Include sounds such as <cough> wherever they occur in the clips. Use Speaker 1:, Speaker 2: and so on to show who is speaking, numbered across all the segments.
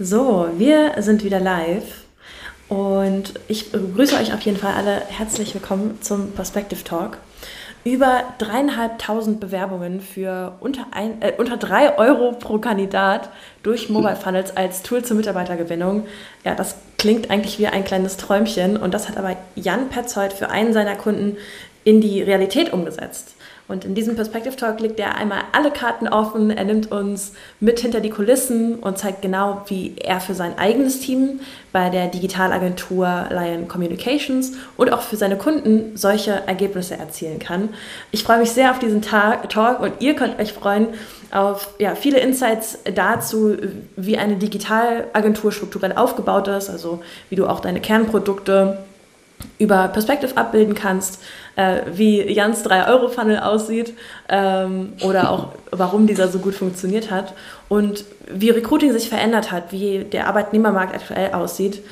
Speaker 1: So, wir sind wieder live und ich begrüße euch auf jeden Fall alle herzlich willkommen zum Perspective Talk. Über dreieinhalbtausend Bewerbungen für unter, ein, äh, unter drei Euro pro Kandidat durch Mobile Funnels als Tool zur Mitarbeitergewinnung. Ja, das klingt eigentlich wie ein kleines Träumchen und das hat aber Jan Petzold für einen seiner Kunden in die Realität umgesetzt. Und in diesem Perspective Talk legt er einmal alle Karten offen. Er nimmt uns mit hinter die Kulissen und zeigt genau, wie er für sein eigenes Team bei der Digitalagentur Lion Communications und auch für seine Kunden solche Ergebnisse erzielen kann. Ich freue mich sehr auf diesen Tag, Talk und ihr könnt euch freuen auf ja, viele Insights dazu, wie eine Digitalagentur strukturell aufgebaut ist, also wie du auch deine Kernprodukte über Perspective abbilden kannst, äh, wie Jans 3-Euro-Funnel aussieht ähm, oder auch <laughs> warum dieser so gut funktioniert hat und wie Recruiting sich verändert hat, wie der Arbeitnehmermarkt aktuell aussieht.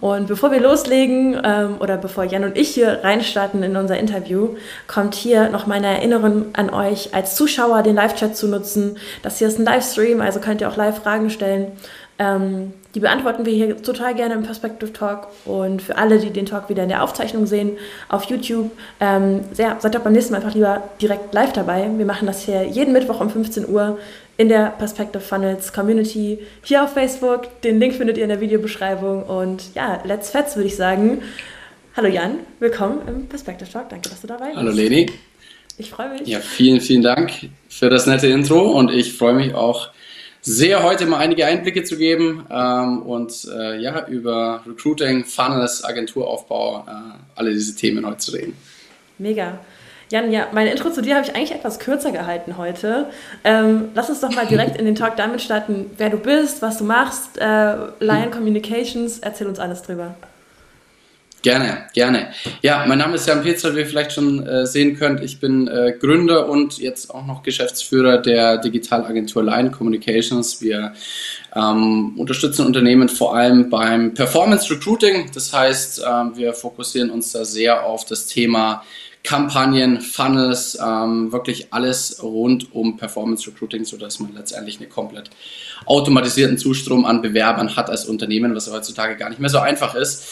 Speaker 1: Und bevor wir loslegen ähm, oder bevor Jan und ich hier reinstarten in unser Interview, kommt hier noch meine Erinnerung an euch als Zuschauer, den Live-Chat zu nutzen. Das hier ist ein Livestream, also könnt ihr auch live Fragen stellen. Ähm, die beantworten wir hier total gerne im Perspective Talk. Und für alle, die den Talk wieder in der Aufzeichnung sehen, auf YouTube, ähm, sehr, seid doch beim nächsten Mal einfach lieber direkt live dabei. Wir machen das hier jeden Mittwoch um 15 Uhr in der Perspective Funnels Community hier auf Facebook. Den Link findet ihr in der Videobeschreibung. Und ja, let's fetz, würde ich sagen. Hallo Jan, willkommen im Perspective Talk. Danke, dass du dabei bist.
Speaker 2: Hallo Leni.
Speaker 1: Ich freue mich.
Speaker 2: Ja, vielen, vielen Dank für das nette Intro und ich freue mich auch, sehr, heute mal einige Einblicke zu geben ähm, und äh, ja, über Recruiting, Funnels, Agenturaufbau, äh, alle diese Themen heute zu reden.
Speaker 1: Mega. Jan, ja, meine Intro zu dir habe ich eigentlich etwas kürzer gehalten heute. Ähm, lass uns doch mal direkt in den Talk damit starten, wer du bist, was du machst. Äh, Lion Communications, erzähl uns alles drüber.
Speaker 2: Gerne, gerne. Ja, mein Name ist Jan Petzer, wie ihr vielleicht schon äh, sehen könnt. Ich bin äh, Gründer und jetzt auch noch Geschäftsführer der Digitalagentur Line Communications. Wir ähm, unterstützen Unternehmen vor allem beim Performance Recruiting. Das heißt, ähm, wir fokussieren uns da sehr auf das Thema Kampagnen, Funnels, ähm, wirklich alles rund um Performance Recruiting, sodass man letztendlich einen komplett automatisierten Zustrom an Bewerbern hat als Unternehmen, was heutzutage gar nicht mehr so einfach ist.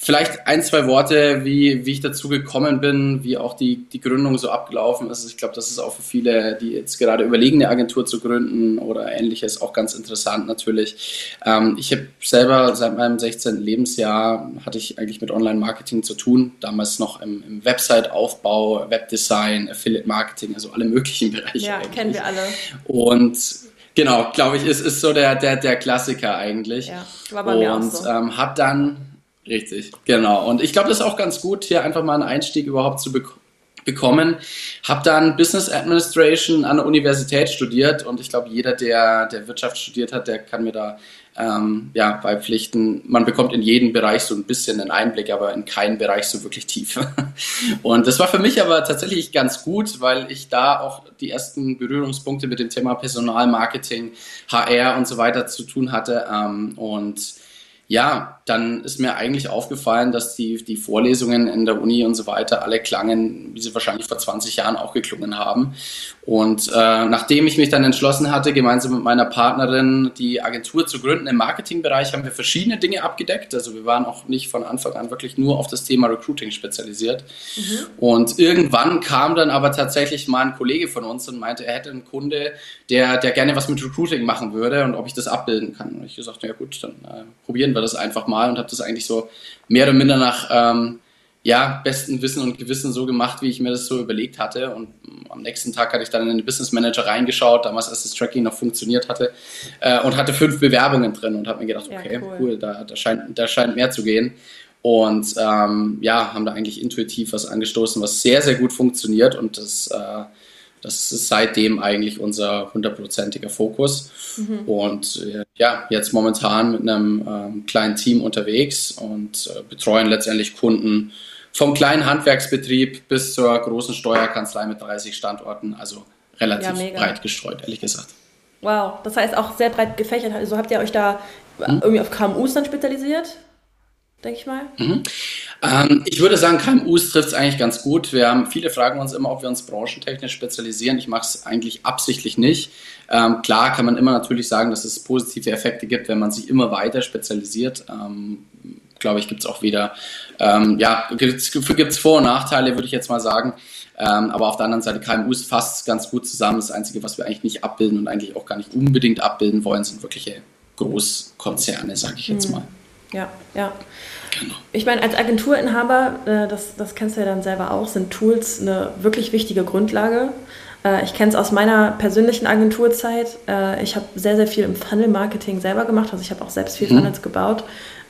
Speaker 2: Vielleicht ein, zwei Worte, wie, wie ich dazu gekommen bin, wie auch die, die Gründung so abgelaufen ist. Ich glaube, das ist auch für viele, die jetzt gerade überlegen, eine Agentur zu gründen oder ähnliches, auch ganz interessant natürlich. Ähm, ich habe selber seit meinem 16. Lebensjahr hatte ich eigentlich mit Online-Marketing zu tun. Damals noch im, im Website-Aufbau, Webdesign, Affiliate-Marketing, also alle möglichen Bereiche.
Speaker 1: Ja, eigentlich. kennen wir alle.
Speaker 2: Und genau, glaube ich, ist, ist so der, der, der Klassiker eigentlich. Ja, war bei mir auch so. ähm, habe dann Richtig, genau. Und ich glaube, das ist auch ganz gut, hier einfach mal einen Einstieg überhaupt zu bekommen bekommen. Habe dann Business Administration an der Universität studiert und ich glaube, jeder, der, der Wirtschaft studiert hat, der kann mir da ähm, ja, beipflichten. Man bekommt in jedem Bereich so ein bisschen einen Einblick, aber in keinen Bereich so wirklich tief. <laughs> und das war für mich aber tatsächlich ganz gut, weil ich da auch die ersten Berührungspunkte mit dem Thema Personalmarketing, HR und so weiter zu tun hatte. Ähm, und ja, dann ist mir eigentlich aufgefallen, dass die, die Vorlesungen in der Uni und so weiter alle klangen, wie sie wahrscheinlich vor 20 Jahren auch geklungen haben. Und äh, nachdem ich mich dann entschlossen hatte, gemeinsam mit meiner Partnerin die Agentur zu gründen im Marketingbereich, haben wir verschiedene Dinge abgedeckt. Also wir waren auch nicht von Anfang an wirklich nur auf das Thema Recruiting spezialisiert. Mhm. Und irgendwann kam dann aber tatsächlich mal ein Kollege von uns und meinte, er hätte einen Kunde, der, der gerne was mit Recruiting machen würde und ob ich das abbilden kann. Und ich gesagt, ja gut, dann äh, probieren wir das einfach mal und habe das eigentlich so mehr oder minder nach ähm, ja, besten Wissen und Gewissen so gemacht, wie ich mir das so überlegt hatte. Und am nächsten Tag hatte ich dann in den Business Manager reingeschaut, damals als das Tracking noch funktioniert hatte, äh, und hatte fünf Bewerbungen drin und habe mir gedacht, okay, ja, cool, cool da, da, scheint, da scheint mehr zu gehen. Und ähm, ja, haben da eigentlich intuitiv was angestoßen, was sehr, sehr gut funktioniert. Und das, äh, das ist seitdem eigentlich unser hundertprozentiger Fokus. Mhm. Und äh, ja, jetzt momentan mit einem ähm, kleinen Team unterwegs und äh, betreuen letztendlich Kunden vom kleinen Handwerksbetrieb bis zur großen Steuerkanzlei mit 30 Standorten, also relativ ja, breit gestreut, ehrlich gesagt.
Speaker 1: Wow, das heißt auch sehr breit gefächert. Also habt ihr euch da hm? irgendwie auf KMUs dann spezialisiert? Denke ich mal.
Speaker 2: Mhm. Ähm, ich würde sagen, KMUs trifft es eigentlich ganz gut. Wir haben, viele fragen uns immer, ob wir uns branchentechnisch spezialisieren. Ich mache es eigentlich absichtlich nicht. Ähm, klar kann man immer natürlich sagen, dass es positive Effekte gibt, wenn man sich immer weiter spezialisiert. Ähm, glaube ich, gibt es auch wieder, ähm, ja, gibt es Vor- und Nachteile, würde ich jetzt mal sagen. Ähm, aber auf der anderen Seite, KMUs fasst ganz gut zusammen. Das Einzige, was wir eigentlich nicht abbilden und eigentlich auch gar nicht unbedingt abbilden wollen, sind wirkliche Großkonzerne, sage ich jetzt hm. mal.
Speaker 1: Ja, ja. Genau. Ich meine, als Agenturinhaber, äh, das, das kennst du ja dann selber auch, sind Tools eine wirklich wichtige Grundlage. Äh, ich kenne es aus meiner persönlichen Agenturzeit. Äh, ich habe sehr, sehr viel im Funnel-Marketing selber gemacht. Also ich habe auch selbst viel mhm. Funnels gebaut,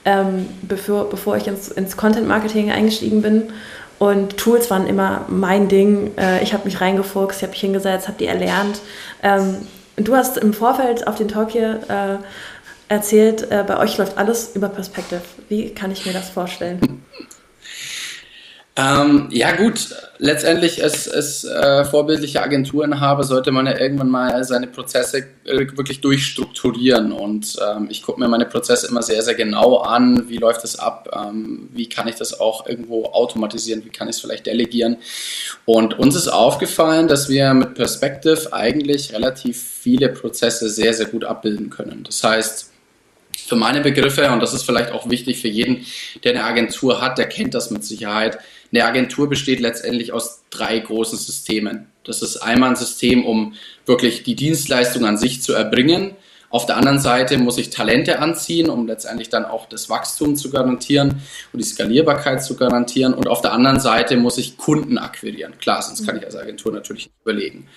Speaker 1: ähm, bevor, bevor ich ins, ins Content-Marketing eingestiegen bin. Und Tools waren immer mein Ding. Ich habe mich reingefuchst, ich habe mich hingesetzt, habe die erlernt. Ähm, du hast im Vorfeld auf den Talk hier erzählt, äh, bei euch läuft alles über Perspective. Wie kann ich mir das vorstellen?
Speaker 2: Ähm, ja gut, letztendlich als, als äh, vorbildliche Agenturinhaber sollte man ja irgendwann mal seine Prozesse äh, wirklich durchstrukturieren und ähm, ich gucke mir meine Prozesse immer sehr, sehr genau an, wie läuft das ab, ähm, wie kann ich das auch irgendwo automatisieren, wie kann ich es vielleicht delegieren und uns ist aufgefallen, dass wir mit Perspective eigentlich relativ viele Prozesse sehr, sehr gut abbilden können. Das heißt, für meine Begriffe, und das ist vielleicht auch wichtig für jeden, der eine Agentur hat, der kennt das mit Sicherheit. Eine Agentur besteht letztendlich aus drei großen Systemen. Das ist einmal ein System, um wirklich die Dienstleistung an sich zu erbringen. Auf der anderen Seite muss ich Talente anziehen, um letztendlich dann auch das Wachstum zu garantieren und die Skalierbarkeit zu garantieren. Und auf der anderen Seite muss ich Kunden akquirieren. Klar, sonst kann ich als Agentur natürlich nicht überlegen.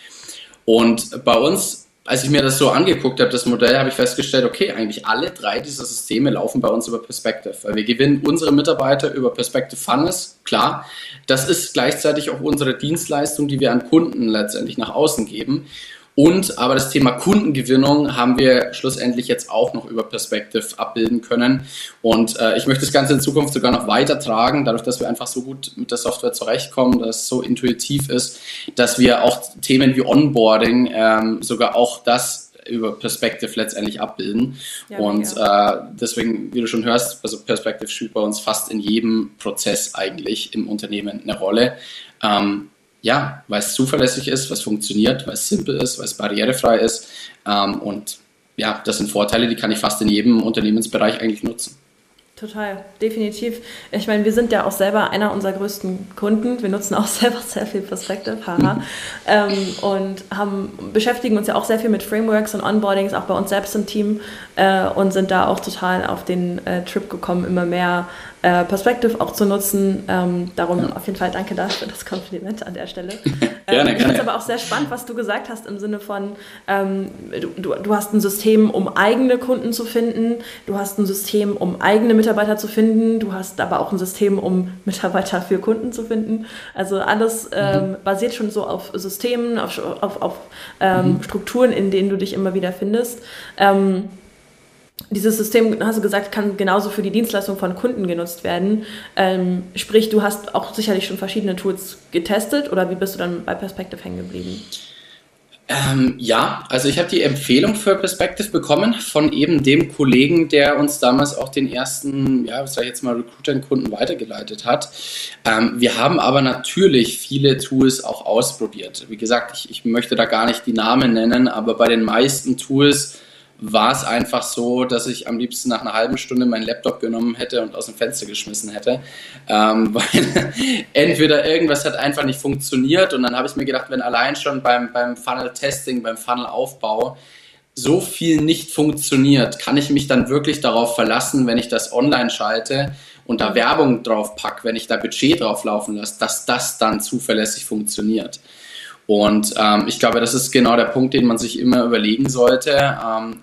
Speaker 2: Und bei uns als ich mir das so angeguckt habe, das Modell, habe ich festgestellt, okay, eigentlich alle drei dieser Systeme laufen bei uns über Perspective. Weil wir gewinnen unsere Mitarbeiter über Perspective Funnels, klar. Das ist gleichzeitig auch unsere Dienstleistung, die wir an Kunden letztendlich nach außen geben. Und aber das Thema Kundengewinnung haben wir schlussendlich jetzt auch noch über Perspective abbilden können. Und äh, ich möchte das Ganze in Zukunft sogar noch weiter tragen, dadurch, dass wir einfach so gut mit der Software zurechtkommen, dass es so intuitiv ist, dass wir auch Themen wie Onboarding ähm, sogar auch das über Perspective letztendlich abbilden. Ja, und äh, deswegen, wie du schon hörst, also Perspective spielt bei uns fast in jedem Prozess eigentlich im Unternehmen eine Rolle. Ähm, ja, weil es zuverlässig ist, was funktioniert, weil es simpel ist, weil es barrierefrei ist. Ähm, und ja, das sind Vorteile, die kann ich fast in jedem Unternehmensbereich eigentlich nutzen.
Speaker 1: Total, definitiv. Ich meine, wir sind ja auch selber einer unserer größten Kunden. Wir nutzen auch <laughs> selber sehr viel Perspective, haha. ähm, und haben, beschäftigen uns ja auch sehr viel mit Frameworks und Onboardings, auch bei uns selbst im Team äh, und sind da auch total auf den äh, Trip gekommen, immer mehr äh, Perspective auch zu nutzen. Ähm, darum ja. auf jeden Fall danke dafür das Kompliment an der Stelle. <laughs> gerne, ähm, ich finde es aber auch sehr spannend, was du gesagt hast im Sinne von, ähm, du, du hast ein System, um eigene Kunden zu finden, du hast ein System, um eigene Mitarbeiter zu finden, du hast aber auch ein System, um Mitarbeiter für Kunden zu finden. Also alles ähm, mhm. basiert schon so auf Systemen, auf, auf, auf ähm, mhm. Strukturen, in denen du dich immer wieder findest. Ähm, dieses System, hast du gesagt, kann genauso für die Dienstleistung von Kunden genutzt werden. Ähm, sprich, du hast auch sicherlich schon verschiedene Tools getestet oder wie bist du dann bei Perspective hängen geblieben?
Speaker 2: Ähm, ja, also ich habe die Empfehlung für Perspective bekommen von eben dem Kollegen, der uns damals auch den ersten, ja, was sag ich jetzt mal, Recruiter-Kunden weitergeleitet hat. Ähm, wir haben aber natürlich viele Tools auch ausprobiert. Wie gesagt, ich, ich möchte da gar nicht die Namen nennen, aber bei den meisten Tools war es einfach so, dass ich am liebsten nach einer halben Stunde meinen Laptop genommen hätte und aus dem Fenster geschmissen hätte, ähm, <laughs> weil entweder irgendwas hat einfach nicht funktioniert und dann habe ich mir gedacht, wenn allein schon beim, beim Funnel-Testing, beim Funnel-Aufbau so viel nicht funktioniert, kann ich mich dann wirklich darauf verlassen, wenn ich das online schalte und da Werbung drauf packe, wenn ich da Budget drauf laufen lasse, dass das dann zuverlässig funktioniert. Und ähm, ich glaube, das ist genau der Punkt, den man sich immer überlegen sollte. Ähm,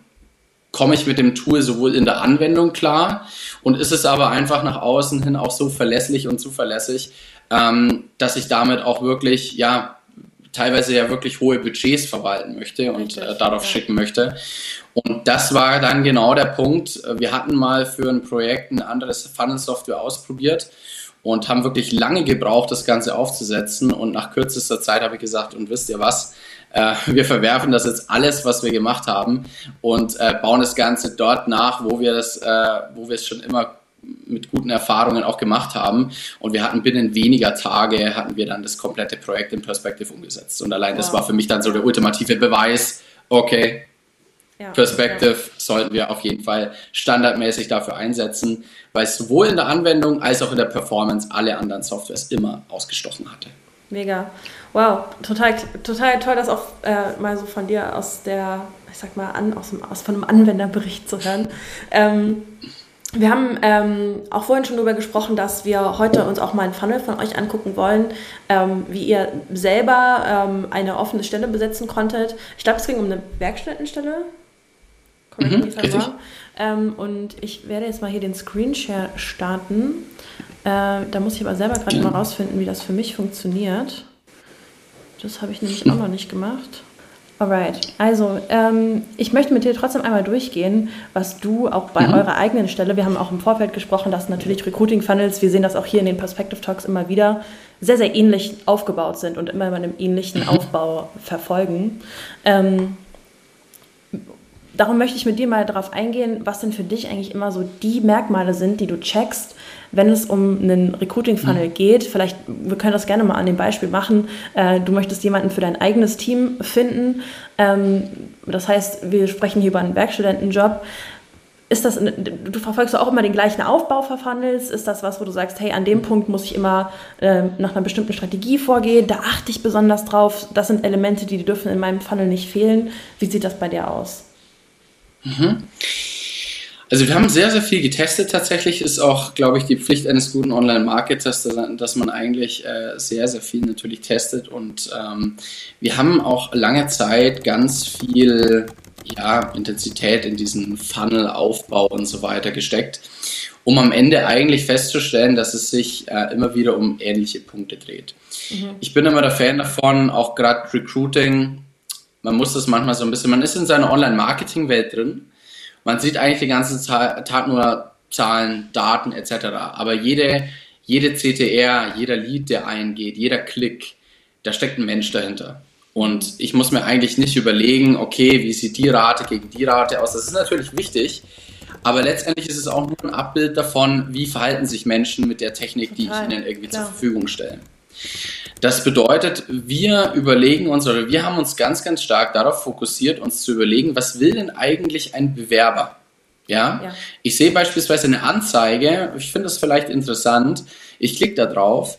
Speaker 2: komme ich mit dem Tool sowohl in der Anwendung klar und ist es aber einfach nach außen hin auch so verlässlich und zuverlässig, ähm, dass ich damit auch wirklich, ja, teilweise ja wirklich hohe Budgets verwalten möchte und äh, darauf ja. schicken möchte. Und das war dann genau der Punkt. Wir hatten mal für ein Projekt ein anderes Funnel-Software ausprobiert und haben wirklich lange gebraucht, das Ganze aufzusetzen. Und nach kürzester Zeit habe ich gesagt, und wisst ihr was, äh, wir verwerfen das jetzt alles, was wir gemacht haben und äh, bauen das Ganze dort nach, wo wir das, äh, wo wir es schon immer mit guten Erfahrungen auch gemacht haben. Und wir hatten binnen weniger Tage hatten wir dann das komplette Projekt in Perspective umgesetzt. Und allein wow. das war für mich dann so der ultimative Beweis, okay, ja, Perspective ja. sollten wir auf jeden Fall standardmäßig dafür einsetzen, weil es sowohl in der Anwendung als auch in der Performance alle anderen Softwares immer ausgestochen hatte.
Speaker 1: Mega. Wow, total, total toll, das auch äh, mal so von dir aus der, ich sag mal, an, aus, dem, aus von einem Anwenderbericht zu hören. Ähm, wir haben ähm, auch vorhin schon darüber gesprochen, dass wir heute uns auch mal ein Funnel von euch angucken wollen, ähm, wie ihr selber ähm, eine offene Stelle besetzen konntet. Ich glaube, es ging um eine Werkstättenstelle. Mhm, richtig. Ähm, und ich werde jetzt mal hier den Screenshare starten. Äh, da muss ich aber selber gerade mal rausfinden, wie das für mich funktioniert. Das habe ich nämlich auch noch nicht gemacht. Alright, also ähm, ich möchte mit dir trotzdem einmal durchgehen, was du auch bei mhm. eurer eigenen Stelle, wir haben auch im Vorfeld gesprochen, dass natürlich Recruiting Funnels, wir sehen das auch hier in den Perspective Talks immer wieder, sehr, sehr ähnlich aufgebaut sind und immer in einem ähnlichen mhm. Aufbau verfolgen. Ähm, darum möchte ich mit dir mal darauf eingehen, was denn für dich eigentlich immer so die Merkmale sind, die du checkst, wenn es um einen Recruiting-Funnel mhm. geht, vielleicht, wir können das gerne mal an dem Beispiel machen, äh, du möchtest jemanden für dein eigenes Team finden. Ähm, das heißt, wir sprechen hier über einen Werkstudentenjob. Ist das, du verfolgst auch immer den gleichen Aufbau für Funnels? Ist das was, wo du sagst, hey, an dem Punkt muss ich immer äh, nach einer bestimmten Strategie vorgehen? Da achte ich besonders drauf. Das sind Elemente, die dürfen in meinem Funnel nicht fehlen. Wie sieht das bei dir aus?
Speaker 2: Mhm. Also wir haben sehr, sehr viel getestet tatsächlich. Ist auch, glaube ich, die Pflicht eines guten Online-Marketers, dass man eigentlich äh, sehr, sehr viel natürlich testet. Und ähm, wir haben auch lange Zeit ganz viel ja, Intensität in diesen Funnel-Aufbau und so weiter gesteckt, um am Ende eigentlich festzustellen, dass es sich äh, immer wieder um ähnliche Punkte dreht. Mhm. Ich bin immer der Fan davon, auch gerade Recruiting, man muss das manchmal so ein bisschen, man ist in seiner Online-Marketing-Welt drin man sieht eigentlich den ganzen Tag nur Zahlen, Daten etc. Aber jede, jede CTR, jeder Lead, der eingeht, jeder Klick, da steckt ein Mensch dahinter. Und ich muss mir eigentlich nicht überlegen, okay, wie sieht die Rate gegen die Rate aus. Das ist natürlich wichtig, aber letztendlich ist es auch nur ein Abbild davon, wie verhalten sich Menschen mit der Technik, die ich ihnen irgendwie Klar. zur Verfügung stelle. Das bedeutet, wir überlegen uns oder wir haben uns ganz, ganz stark darauf fokussiert, uns zu überlegen, was will denn eigentlich ein Bewerber? Ja, ja. ich sehe beispielsweise eine Anzeige, ich finde das vielleicht interessant, ich klicke da drauf,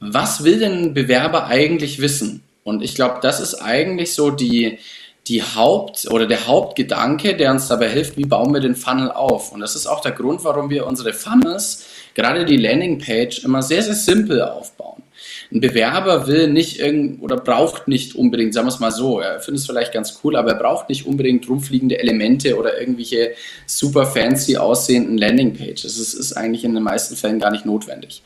Speaker 2: was will denn ein Bewerber eigentlich wissen? Und ich glaube, das ist eigentlich so die, die Haupt- oder der Hauptgedanke, der uns dabei hilft, wie bauen wir den Funnel auf. Und das ist auch der Grund, warum wir unsere Funnels, gerade die Landingpage, immer sehr, sehr simpel aufbauen. Ein Bewerber will nicht irgend oder braucht nicht unbedingt, sagen wir es mal so, er findet es vielleicht ganz cool, aber er braucht nicht unbedingt rumfliegende Elemente oder irgendwelche super fancy aussehenden Landingpages. Das ist eigentlich in den meisten Fällen gar nicht notwendig.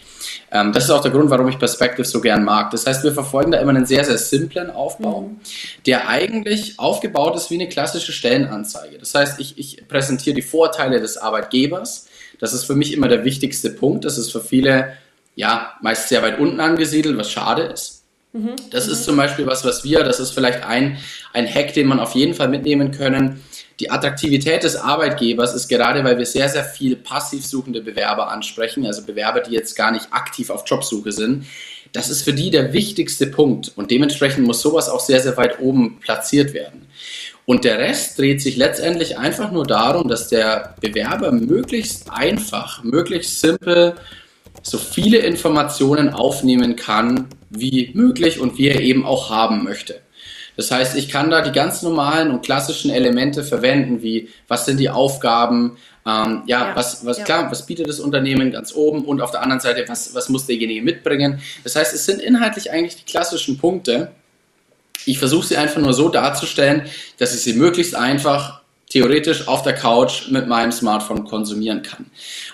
Speaker 2: Ähm, das ist auch der Grund, warum ich Perspective so gern mag. Das heißt, wir verfolgen da immer einen sehr, sehr simplen Aufbau, mhm. der eigentlich aufgebaut ist wie eine klassische Stellenanzeige. Das heißt, ich, ich präsentiere die Vorteile des Arbeitgebers. Das ist für mich immer der wichtigste Punkt. Das ist für viele ja, meist sehr weit unten angesiedelt, was schade ist. Mhm. Das mhm. ist zum Beispiel was, was wir, das ist vielleicht ein, ein Hack, den man auf jeden Fall mitnehmen können. Die Attraktivität des Arbeitgebers ist gerade, weil wir sehr, sehr viel passiv suchende Bewerber ansprechen, also Bewerber, die jetzt gar nicht aktiv auf Jobsuche sind. Das ist für die der wichtigste Punkt und dementsprechend muss sowas auch sehr, sehr weit oben platziert werden. Und der Rest dreht sich letztendlich einfach nur darum, dass der Bewerber möglichst einfach, möglichst simpel so viele Informationen aufnehmen kann, wie möglich und wie er eben auch haben möchte. Das heißt, ich kann da die ganz normalen und klassischen Elemente verwenden, wie was sind die Aufgaben, ähm, ja, ja, was, was ja. klar, was bietet das Unternehmen ganz oben und auf der anderen Seite, was, was muss derjenige mitbringen. Das heißt, es sind inhaltlich eigentlich die klassischen Punkte. Ich versuche sie einfach nur so darzustellen, dass ich sie möglichst einfach theoretisch auf der Couch mit meinem Smartphone konsumieren kann.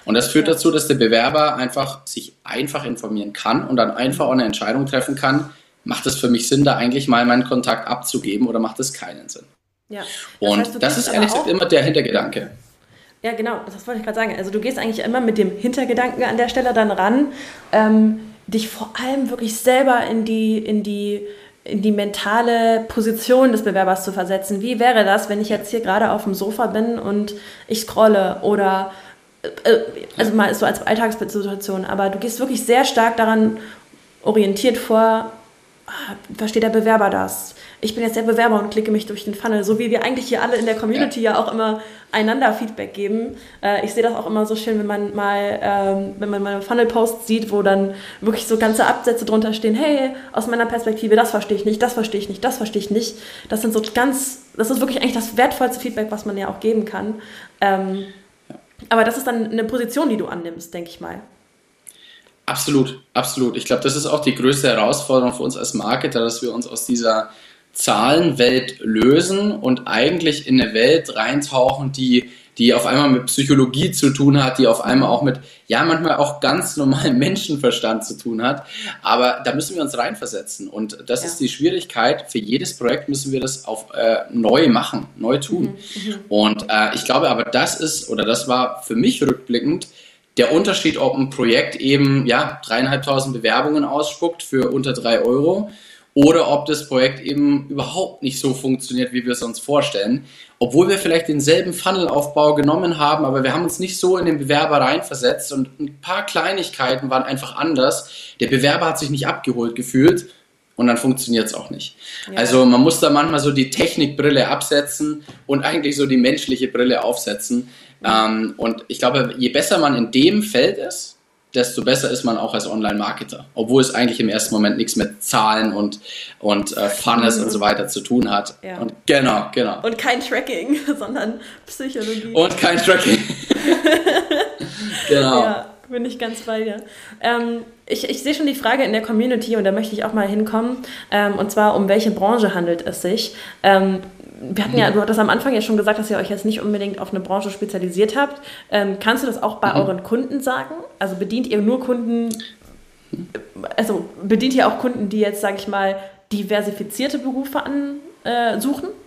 Speaker 2: Und das führt dazu, dass der Bewerber einfach sich einfach informieren kann und dann einfach eine Entscheidung treffen kann, macht es für mich Sinn, da eigentlich mal meinen Kontakt abzugeben oder macht es keinen Sinn? Ja. Das und heißt, das ist ehrlich gesagt immer der Hintergedanke.
Speaker 1: Ja, genau, das wollte ich gerade sagen. Also du gehst eigentlich immer mit dem Hintergedanken an der Stelle dann ran, ähm, dich vor allem wirklich selber in die, in die in die mentale Position des Bewerbers zu versetzen. Wie wäre das, wenn ich jetzt hier gerade auf dem Sofa bin und ich scrolle oder also mal so als Alltagssituation, aber du gehst wirklich sehr stark daran orientiert vor, ah, versteht der Bewerber das? Ich bin jetzt der Bewerber und klicke mich durch den Funnel, so wie wir eigentlich hier alle in der Community ja, ja auch immer einander Feedback geben. Äh, ich sehe das auch immer so schön, wenn man mal, ähm, wenn man mal Funnel-Posts sieht, wo dann wirklich so ganze Absätze drunter stehen, hey, aus meiner Perspektive, das verstehe ich nicht, das verstehe ich nicht, das verstehe ich nicht. Das sind so ganz, das ist wirklich eigentlich das wertvollste Feedback, was man ja auch geben kann. Aber das ist dann eine Position, die du annimmst, denke ich mal.
Speaker 2: Absolut, absolut. Ich glaube, das ist auch die größte Herausforderung für uns als Marketer, dass wir uns aus dieser Zahlenwelt lösen und eigentlich in eine Welt reintauchen, die, die auf einmal mit Psychologie zu tun hat, die auf einmal auch mit, ja, manchmal auch ganz normalem <laughs> Menschenverstand zu tun hat. Aber da müssen wir uns reinversetzen. Und das ja. ist die Schwierigkeit. Für jedes Projekt müssen wir das auf äh, neu machen, neu tun. Mhm, mhm. Und äh, ich glaube aber, das ist, oder das war für mich rückblickend, der Unterschied, ob ein Projekt eben ja dreieinhalbtausend Bewerbungen ausspuckt für unter drei Euro oder ob das Projekt eben überhaupt nicht so funktioniert, wie wir es uns vorstellen. Obwohl wir vielleicht denselben Funnelaufbau genommen haben, aber wir haben uns nicht so in den Bewerber reinversetzt und ein paar Kleinigkeiten waren einfach anders. Der Bewerber hat sich nicht abgeholt gefühlt und dann funktioniert es auch nicht. Ja. Also man muss da manchmal so die Technikbrille absetzen und eigentlich so die menschliche Brille aufsetzen. Mhm. Ähm, und ich glaube, je besser man in dem Feld ist, desto besser ist man auch als Online-Marketer. Obwohl es eigentlich im ersten Moment nichts mit Zahlen und, und äh, Funnels und so weiter zu tun hat. Ja. Und genau, genau.
Speaker 1: Und kein Tracking, <laughs> sondern Psychologie.
Speaker 2: Und kein Tracking. <laughs>
Speaker 1: genau. Ja, bin ich ganz bei dir. Ähm, ich, ich sehe schon die Frage in der Community und da möchte ich auch mal hinkommen. Ähm, und zwar, um welche Branche handelt es sich? Ähm, wir hatten ja, du hattest am Anfang ja schon gesagt, dass ihr euch jetzt nicht unbedingt auf eine Branche spezialisiert habt. Ähm, kannst du das auch bei mhm. euren Kunden sagen? Also bedient ihr nur Kunden, also bedient ihr auch Kunden, die jetzt, sage ich mal, diversifizierte Berufe ansuchen? Äh,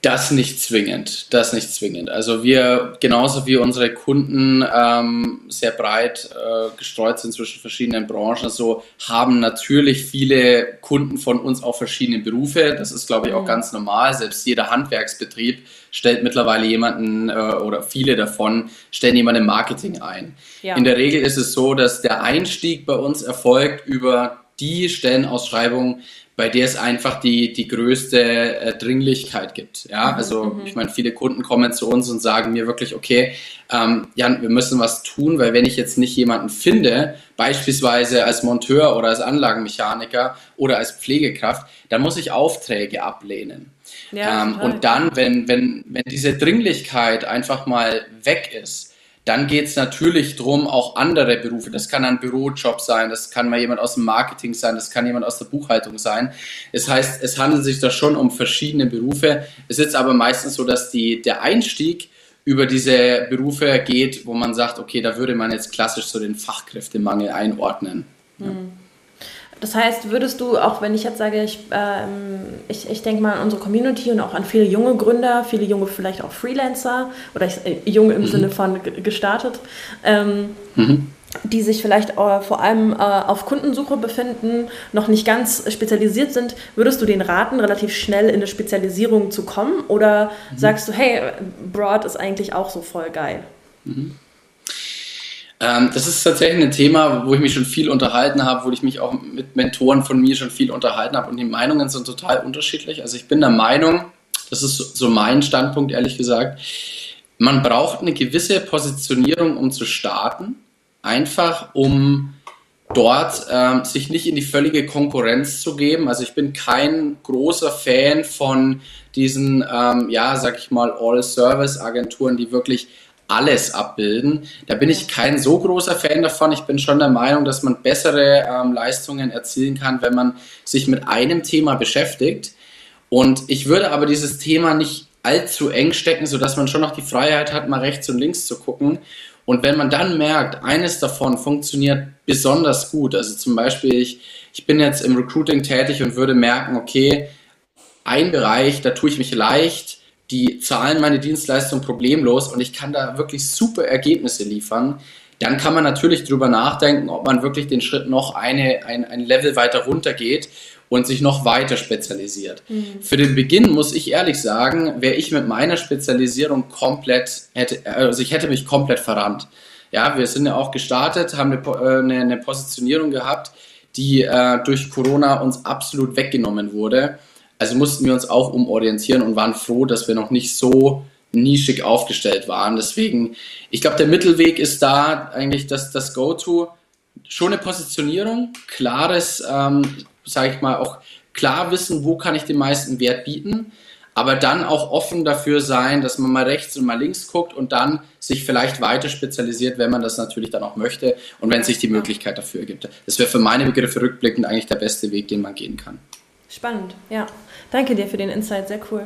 Speaker 2: das nicht zwingend, das nicht zwingend. Also wir, genauso wie unsere Kunden ähm, sehr breit äh, gestreut sind zwischen verschiedenen Branchen, so haben natürlich viele Kunden von uns auch verschiedene Berufe. Das ist, glaube ich, auch mhm. ganz normal. Selbst jeder Handwerksbetrieb stellt mittlerweile jemanden äh, oder viele davon stellen jemanden im Marketing ein. Ja. In der Regel ist es so, dass der Einstieg bei uns erfolgt über die Stellenausschreibung, bei der es einfach die, die größte äh, Dringlichkeit gibt. Ja, mhm, also mhm. ich meine, viele Kunden kommen zu uns und sagen mir wirklich, okay, ähm, Jan, wir müssen was tun, weil wenn ich jetzt nicht jemanden finde, beispielsweise als Monteur oder als Anlagenmechaniker oder als Pflegekraft, dann muss ich Aufträge ablehnen. Ja, ähm, und dann, wenn, wenn, wenn diese Dringlichkeit einfach mal weg ist, dann geht es natürlich darum, auch andere Berufe, das kann ein Bürojob sein, das kann mal jemand aus dem Marketing sein, das kann jemand aus der Buchhaltung sein. Das heißt, es handelt sich da schon um verschiedene Berufe. Es ist aber meistens so, dass die, der Einstieg über diese Berufe geht, wo man sagt, okay, da würde man jetzt klassisch so den Fachkräftemangel einordnen. Mhm. Ja.
Speaker 1: Das heißt, würdest du, auch wenn ich jetzt sage, ich, ähm, ich, ich denke mal an unsere Community und auch an viele junge Gründer, viele junge vielleicht auch Freelancer oder ich, äh, junge im mhm. Sinne von gestartet, ähm, mhm. die sich vielleicht äh, vor allem äh, auf Kundensuche befinden, noch nicht ganz spezialisiert sind, würdest du denen raten, relativ schnell in eine Spezialisierung zu kommen oder mhm. sagst du, hey, Broad ist eigentlich auch so voll geil?
Speaker 2: Ähm, das ist tatsächlich ein Thema, wo ich mich schon viel unterhalten habe, wo ich mich auch mit Mentoren von mir schon viel unterhalten habe und die Meinungen sind total unterschiedlich. Also ich bin der Meinung, das ist so mein Standpunkt ehrlich gesagt, man braucht eine gewisse Positionierung, um zu starten, einfach um dort ähm, sich nicht in die völlige Konkurrenz zu geben. Also ich bin kein großer Fan von diesen, ähm, ja, sag ich mal, All-Service-Agenturen, die wirklich alles abbilden. Da bin ich kein so großer Fan davon. Ich bin schon der Meinung, dass man bessere ähm, Leistungen erzielen kann, wenn man sich mit einem Thema beschäftigt. Und ich würde aber dieses Thema nicht allzu eng stecken, sodass man schon noch die Freiheit hat, mal rechts und links zu gucken. Und wenn man dann merkt, eines davon funktioniert besonders gut, also zum Beispiel ich, ich bin jetzt im Recruiting tätig und würde merken, okay, ein Bereich, da tue ich mich leicht, die zahlen meine Dienstleistung problemlos und ich kann da wirklich super Ergebnisse liefern, dann kann man natürlich drüber nachdenken, ob man wirklich den Schritt noch eine, ein, ein Level weiter runter geht und sich noch weiter spezialisiert. Mhm. Für den Beginn muss ich ehrlich sagen, wäre ich mit meiner Spezialisierung komplett, hätte, also ich hätte mich komplett verrannt. Ja, wir sind ja auch gestartet, haben eine, äh, eine, eine Positionierung gehabt, die äh, durch Corona uns absolut weggenommen wurde. Also mussten wir uns auch umorientieren und waren froh, dass wir noch nicht so nischig aufgestellt waren. Deswegen, ich glaube, der Mittelweg ist da eigentlich das, das Go-To. Schon eine Positionierung, klares, ähm, sage ich mal, auch klar wissen, wo kann ich den meisten Wert bieten, aber dann auch offen dafür sein, dass man mal rechts und mal links guckt und dann sich vielleicht weiter spezialisiert, wenn man das natürlich dann auch möchte und wenn sich die Möglichkeit dafür ergibt. Das wäre für meine Begriffe rückblickend eigentlich der beste Weg, den man gehen kann.
Speaker 1: Spannend, ja. Danke dir für den Insight, sehr cool.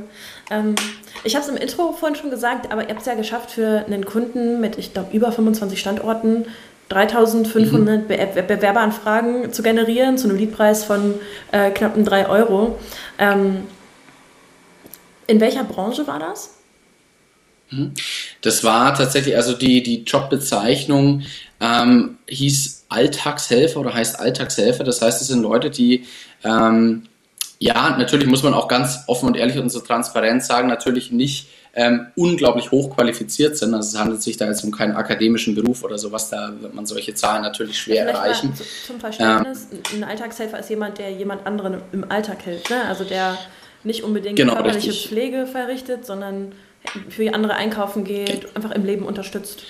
Speaker 1: Ähm, ich habe es im Intro vorhin schon gesagt, aber ihr habt es ja geschafft, für einen Kunden mit, ich glaube, über 25 Standorten 3500 mhm. Be Bewerberanfragen zu generieren, zu einem Liedpreis von äh, knapp 3 Euro. Ähm, in welcher Branche war das?
Speaker 2: Mhm. Das war tatsächlich, also die, die Jobbezeichnung ähm, hieß Alltagshelfer oder heißt Alltagshelfer. Das heißt, es sind Leute, die ähm, ja, natürlich muss man auch ganz offen und ehrlich und so transparent sagen, natürlich nicht ähm, unglaublich hochqualifiziert sind. Also es handelt sich da jetzt um keinen akademischen Beruf oder sowas, da wird man solche Zahlen natürlich schwer Vielleicht erreichen.
Speaker 1: Zum Verständnis, ähm, ein Alltagshelfer ist jemand, der jemand anderen im Alltag hilft, ne? also der nicht unbedingt genau, körperliche richtig. Pflege verrichtet, sondern für andere einkaufen geht, einfach im Leben unterstützt.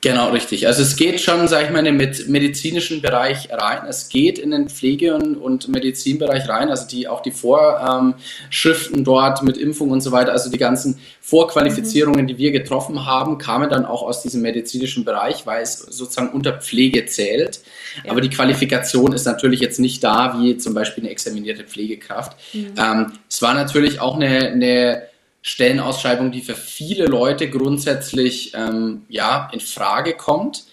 Speaker 2: Genau, richtig. Also es geht schon, sage ich mal, in den medizinischen Bereich rein. Es geht in den Pflege- und Medizinbereich rein. Also die auch die Vorschriften dort mit Impfung und so weiter. Also die ganzen Vorqualifizierungen, die wir getroffen haben, kamen dann auch aus diesem medizinischen Bereich, weil es sozusagen unter Pflege zählt. Ja. Aber die Qualifikation ist natürlich jetzt nicht da wie zum Beispiel eine examinierte Pflegekraft. Mhm. Ähm, es war natürlich auch eine, eine Stellenausschreibung, die für viele Leute grundsätzlich ähm, ja, in Frage kommt.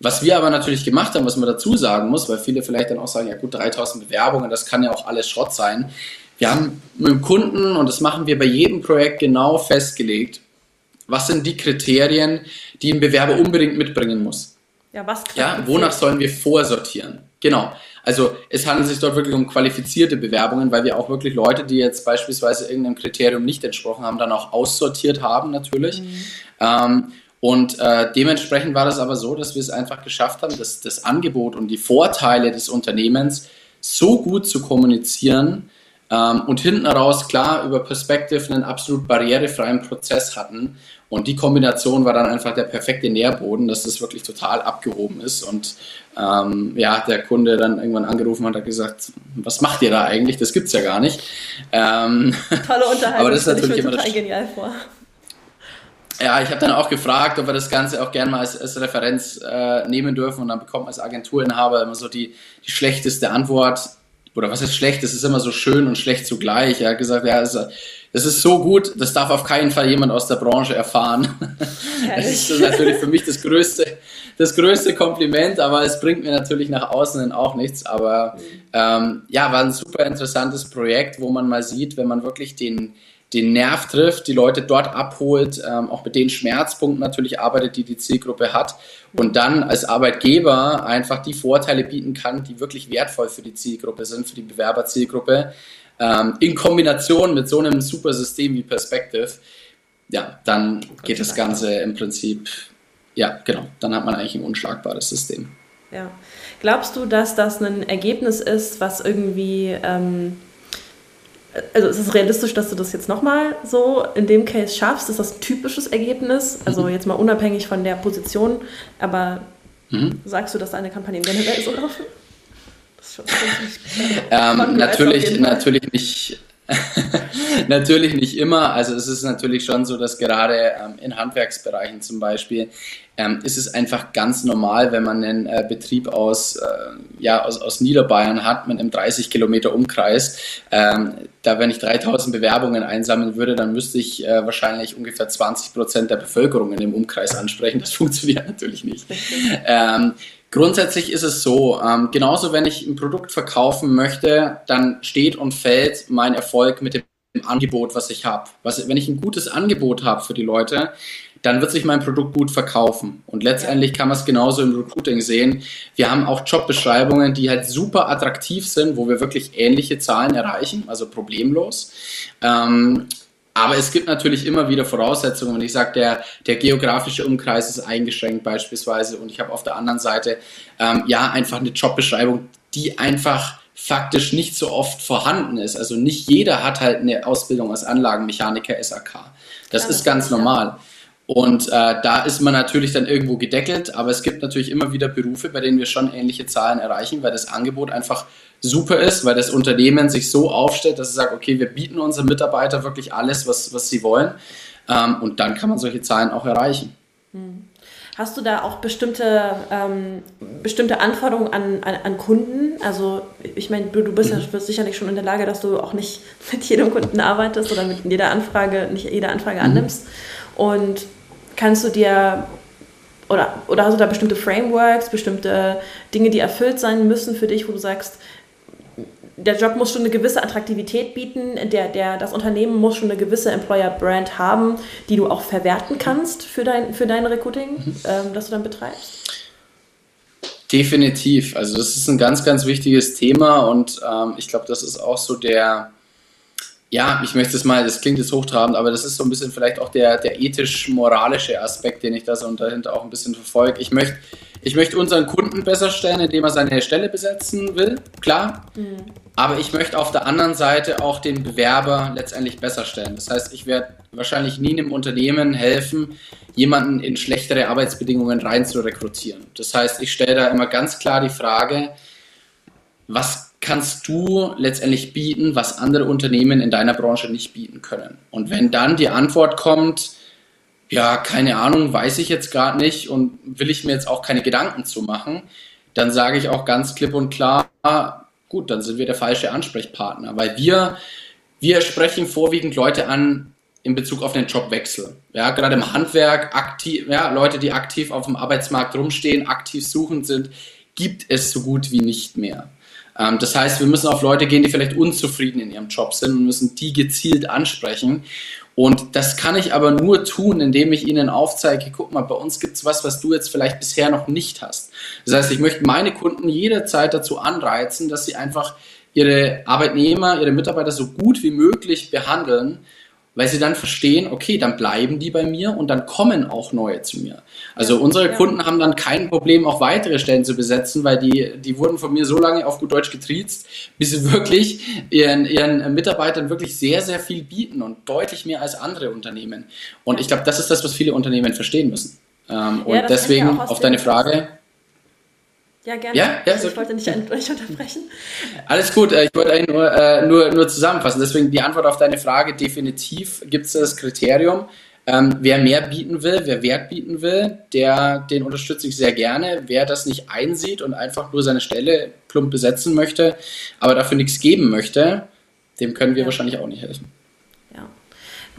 Speaker 2: Was wir aber natürlich gemacht haben, was man dazu sagen muss, weil viele vielleicht dann auch sagen, ja gut, 3000 Bewerbungen, das kann ja auch alles Schrott sein. Wir haben mit dem Kunden, und das machen wir bei jedem Projekt genau festgelegt, was sind die Kriterien, die ein Bewerber unbedingt mitbringen muss. Ja, was ja, wonach sollen wir vorsortieren? Genau. Also es handelt sich dort wirklich um qualifizierte Bewerbungen, weil wir auch wirklich Leute, die jetzt beispielsweise irgendeinem Kriterium nicht entsprochen haben, dann auch aussortiert haben natürlich. Mhm. Ähm, und äh, dementsprechend war das aber so, dass wir es einfach geschafft haben, dass das Angebot und die Vorteile des Unternehmens so gut zu kommunizieren ähm, und hinten raus klar über Perspective einen absolut barrierefreien Prozess hatten und die Kombination war dann einfach der perfekte Nährboden, dass das wirklich total abgehoben ist. Und ähm, ja, der Kunde dann irgendwann angerufen hat, hat gesagt, was macht ihr da eigentlich? Das gibt's ja gar nicht. Ähm,
Speaker 1: Tolle Unterhaltung, <laughs> aber das ist natürlich immer total genial vor.
Speaker 2: Ja, ich habe dann auch gefragt, ob wir das Ganze auch gerne mal als, als Referenz äh, nehmen dürfen und dann bekommt man als Agenturinhaber immer so die, die schlechteste Antwort. Oder was ist schlecht? Das ist immer so schön und schlecht zugleich. Er hat gesagt, ja, es, das ist so gut, das darf auf keinen Fall jemand aus der Branche erfahren. Das ist natürlich für mich das größte, das größte Kompliment, aber es bringt mir natürlich nach außen hin auch nichts. Aber ähm, ja, war ein super interessantes Projekt, wo man mal sieht, wenn man wirklich den, den Nerv trifft, die Leute dort abholt, ähm, auch mit den Schmerzpunkten natürlich arbeitet, die die Zielgruppe hat und dann als Arbeitgeber einfach die Vorteile bieten kann, die wirklich wertvoll für die Zielgruppe sind, für die Bewerberzielgruppe ähm, in Kombination mit so einem super System wie Perspective, ja, dann geht das Ganze im Prinzip, ja, genau, dann hat man eigentlich ein unschlagbares System.
Speaker 1: Ja. Glaubst du, dass das ein Ergebnis ist, was irgendwie, ähm, also ist es realistisch, dass du das jetzt nochmal so in dem Case schaffst? Ist das ein typisches Ergebnis? Also mhm. jetzt mal unabhängig von der Position, aber mhm. sagst du, dass deine Kampagne generell so laufen? <laughs>
Speaker 2: ähm, natürlich, natürlich nicht. <laughs> natürlich nicht immer. Also es ist natürlich schon so, dass gerade ähm, in Handwerksbereichen zum Beispiel ähm, ist es einfach ganz normal, wenn man einen äh, Betrieb aus, äh, ja, aus, aus Niederbayern hat mit einem 30 Kilometer Umkreis. Ähm, da, wenn ich 3000 Bewerbungen einsammeln würde, dann müsste ich äh, wahrscheinlich ungefähr 20 Prozent der Bevölkerung in dem Umkreis ansprechen. Das <laughs> funktioniert natürlich nicht. Grundsätzlich ist es so, ähm, genauso wenn ich ein Produkt verkaufen möchte, dann steht und fällt mein Erfolg mit dem Angebot, was ich habe. Wenn ich ein gutes Angebot habe für die Leute, dann wird sich mein Produkt gut verkaufen. Und letztendlich kann man es genauso im Recruiting sehen. Wir haben auch Jobbeschreibungen, die halt super attraktiv sind, wo wir wirklich ähnliche Zahlen erreichen, also problemlos. Ähm, aber es gibt natürlich immer wieder Voraussetzungen. Wenn ich sage, der, der geografische Umkreis ist eingeschränkt beispielsweise und ich habe auf der anderen Seite ähm, ja einfach eine Jobbeschreibung, die einfach faktisch nicht so oft vorhanden ist. Also nicht jeder hat halt eine Ausbildung als Anlagenmechaniker SAK. Das ja, ist das ganz normal. Ja. Und äh, da ist man natürlich dann irgendwo gedeckelt, aber es gibt natürlich immer wieder Berufe, bei denen wir schon ähnliche Zahlen erreichen, weil das Angebot einfach super ist, weil das Unternehmen sich so aufstellt, dass es sagt, okay, wir bieten unseren Mitarbeitern wirklich alles, was, was sie wollen. Ähm, und dann kann man solche Zahlen auch erreichen.
Speaker 1: Hm. Hast du da auch bestimmte, ähm, bestimmte Anforderungen an, an, an, Kunden? Also ich meine, du, du bist ja sicherlich schon in der Lage, dass du auch nicht <laughs> mit jedem Kunden arbeitest oder mit jeder Anfrage, nicht jede Anfrage mhm. annimmst. Und kannst du dir oder, oder hast du da bestimmte Frameworks, bestimmte Dinge, die erfüllt sein müssen für dich, wo du sagst, der Job muss schon eine gewisse Attraktivität bieten, der, der, das Unternehmen muss schon eine gewisse Employer-Brand haben, die du auch verwerten kannst für dein, für dein Recruiting, mhm. ähm, das du dann betreibst?
Speaker 2: Definitiv. Also das ist ein ganz, ganz wichtiges Thema und ähm, ich glaube, das ist auch so der, ja, ich möchte es mal, das klingt jetzt hochtrabend, aber das ist so ein bisschen vielleicht auch der, der ethisch-moralische Aspekt, den ich da so dahinter auch ein bisschen verfolge. Ich möchte, ich möchte unseren Kunden besser stellen, indem er seine Stelle besetzen will, klar. Mhm. Aber ich möchte auf der anderen Seite auch den Bewerber letztendlich besser stellen. Das heißt, ich werde wahrscheinlich nie einem Unternehmen helfen, jemanden in schlechtere Arbeitsbedingungen rein zu rekrutieren. Das heißt, ich stelle da immer ganz klar die Frage, was kannst du letztendlich bieten, was andere Unternehmen in deiner Branche nicht bieten können? Und wenn dann die Antwort kommt, ja, keine Ahnung, weiß ich jetzt gerade nicht und will ich mir jetzt auch keine Gedanken zu machen, dann sage ich auch ganz klipp und klar, gut, dann sind wir der falsche Ansprechpartner, weil wir, wir sprechen vorwiegend Leute an in Bezug auf den Jobwechsel. Ja, gerade im Handwerk, aktiv, ja, Leute, die aktiv auf dem Arbeitsmarkt rumstehen, aktiv suchend sind, gibt es so gut wie nicht mehr. Ähm, das heißt, wir müssen auf Leute gehen, die vielleicht unzufrieden in ihrem Job sind und müssen die gezielt ansprechen. Und das kann ich aber nur tun, indem ich ihnen aufzeige, guck mal, bei uns gibt es was, was du jetzt vielleicht bisher noch nicht hast. Das heißt, ich möchte meine Kunden jederzeit dazu anreizen, dass sie einfach ihre Arbeitnehmer, ihre Mitarbeiter so gut wie möglich behandeln, weil sie dann verstehen, okay, dann bleiben die bei mir und dann kommen auch neue zu mir. Also ja, unsere ja. Kunden haben dann kein Problem, auch weitere Stellen zu besetzen, weil die, die wurden von mir so lange auf gut Deutsch getriezt, bis sie <laughs> wirklich ihren, ihren Mitarbeitern wirklich sehr, sehr viel bieten und deutlich mehr als andere Unternehmen. Und ich glaube, das ist das, was viele Unternehmen verstehen müssen. Ähm, ja, und deswegen auf deine Frage.
Speaker 1: Ja, gerne. Ja, ja, also ich wollte nicht, <laughs> nicht unterbrechen.
Speaker 2: Alles gut, äh, ich wollte eigentlich nur, äh, nur, nur zusammenfassen. Deswegen die Antwort auf deine Frage, definitiv gibt es das Kriterium. Ähm, wer mehr bieten will, wer Wert bieten will, der, den unterstütze ich sehr gerne. Wer das nicht einsieht und einfach nur seine Stelle plump besetzen möchte, aber dafür nichts geben möchte, dem können wir ja. wahrscheinlich auch nicht helfen.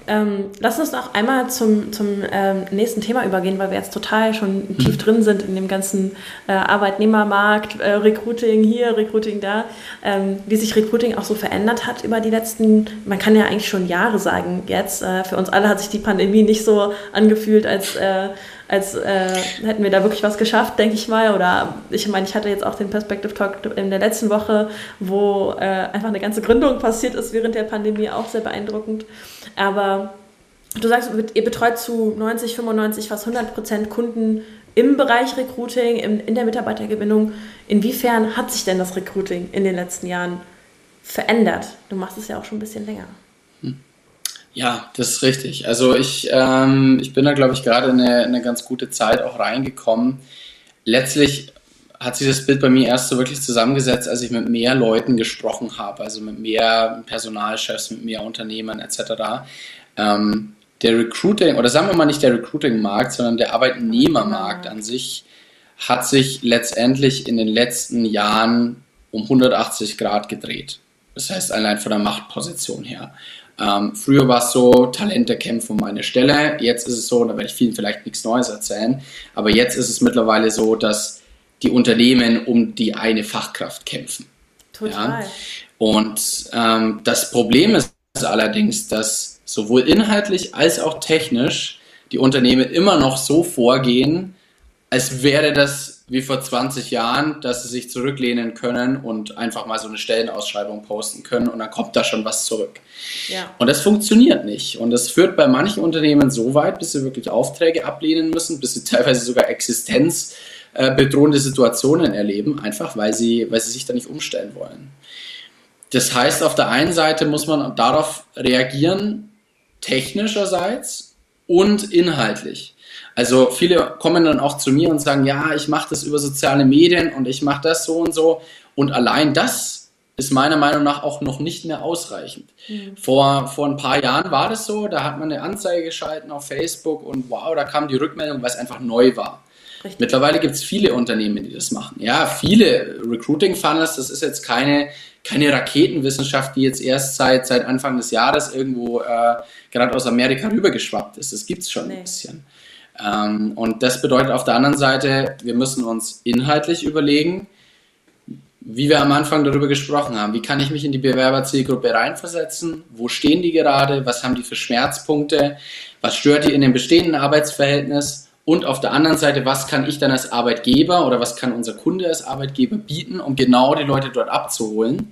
Speaker 1: Ähm, lass uns noch einmal zum, zum ähm, nächsten Thema übergehen, weil wir jetzt total schon tief mhm. drin sind in dem ganzen äh, Arbeitnehmermarkt, äh, Recruiting hier, Recruiting da, ähm, wie sich Recruiting auch so verändert hat über die letzten, man kann ja eigentlich schon Jahre sagen jetzt. Äh, für uns alle hat sich die Pandemie nicht so angefühlt, als äh, als äh, hätten wir da wirklich was geschafft, denke ich mal. Oder ich meine, ich hatte jetzt auch den Perspective Talk in der letzten Woche, wo äh, einfach eine ganze Gründung passiert ist während der Pandemie, auch sehr beeindruckend. Aber du sagst, ihr betreut zu 90, 95, fast 100 Prozent Kunden im Bereich Recruiting, in, in der Mitarbeitergewinnung. Inwiefern hat sich denn das Recruiting in den letzten Jahren verändert? Du machst es ja auch schon ein bisschen länger.
Speaker 2: Ja, das ist richtig. Also ich, ähm, ich bin da, glaube ich, gerade in eine, eine ganz gute Zeit auch reingekommen. Letztlich hat sich das Bild bei mir erst so wirklich zusammengesetzt, als ich mit mehr Leuten gesprochen habe, also mit mehr Personalchefs, mit mehr Unternehmern etc. Ähm, der Recruiting, oder sagen wir mal nicht der Recruiting-Markt, sondern der Arbeitnehmermarkt an sich hat sich letztendlich in den letzten Jahren um 180 Grad gedreht. Das heißt, allein von der Machtposition her. Ähm, früher war es so, Talente kämpfen um eine Stelle. Jetzt ist es so, da werde ich vielen vielleicht nichts Neues erzählen, aber jetzt ist es mittlerweile so, dass die Unternehmen um die eine Fachkraft kämpfen. Total. Ja? Und ähm, das Problem ist allerdings, dass sowohl inhaltlich als auch technisch die Unternehmen immer noch so vorgehen, als wäre das wie vor 20 Jahren, dass sie sich zurücklehnen können und einfach mal so eine Stellenausschreibung posten können und dann kommt da schon was zurück. Ja. Und das funktioniert nicht. Und das führt bei manchen Unternehmen so weit, bis sie wirklich Aufträge ablehnen müssen, bis sie <laughs> teilweise sogar existenzbedrohende Situationen erleben, einfach weil sie, weil sie sich da nicht umstellen wollen. Das heißt, auf der einen Seite muss man darauf reagieren, technischerseits und inhaltlich. Also viele kommen dann auch zu mir und sagen, ja, ich mache das über soziale Medien und ich mache das so und so. Und allein das ist meiner Meinung nach auch noch nicht mehr ausreichend. Mhm. Vor, vor ein paar Jahren war das so, da hat man eine Anzeige geschalten auf Facebook und wow, da kam die Rückmeldung, weil es einfach neu war. Richtig. Mittlerweile gibt es viele Unternehmen, die das machen. Ja, viele Recruiting-Funnels, das ist jetzt keine, keine Raketenwissenschaft, die jetzt erst seit, seit Anfang des Jahres irgendwo äh, gerade aus Amerika rübergeschwappt ist. Das gibt es schon nee. ein bisschen. Ähm, und das bedeutet auf der anderen Seite, wir müssen uns inhaltlich überlegen, wie wir am Anfang darüber gesprochen haben, wie kann ich mich in die Bewerberzielgruppe reinversetzen, wo stehen die gerade, was haben die für Schmerzpunkte, was stört die in dem bestehenden Arbeitsverhältnis? Und auf der anderen Seite, was kann ich dann als Arbeitgeber oder was kann unser Kunde als Arbeitgeber bieten, um genau die Leute dort abzuholen.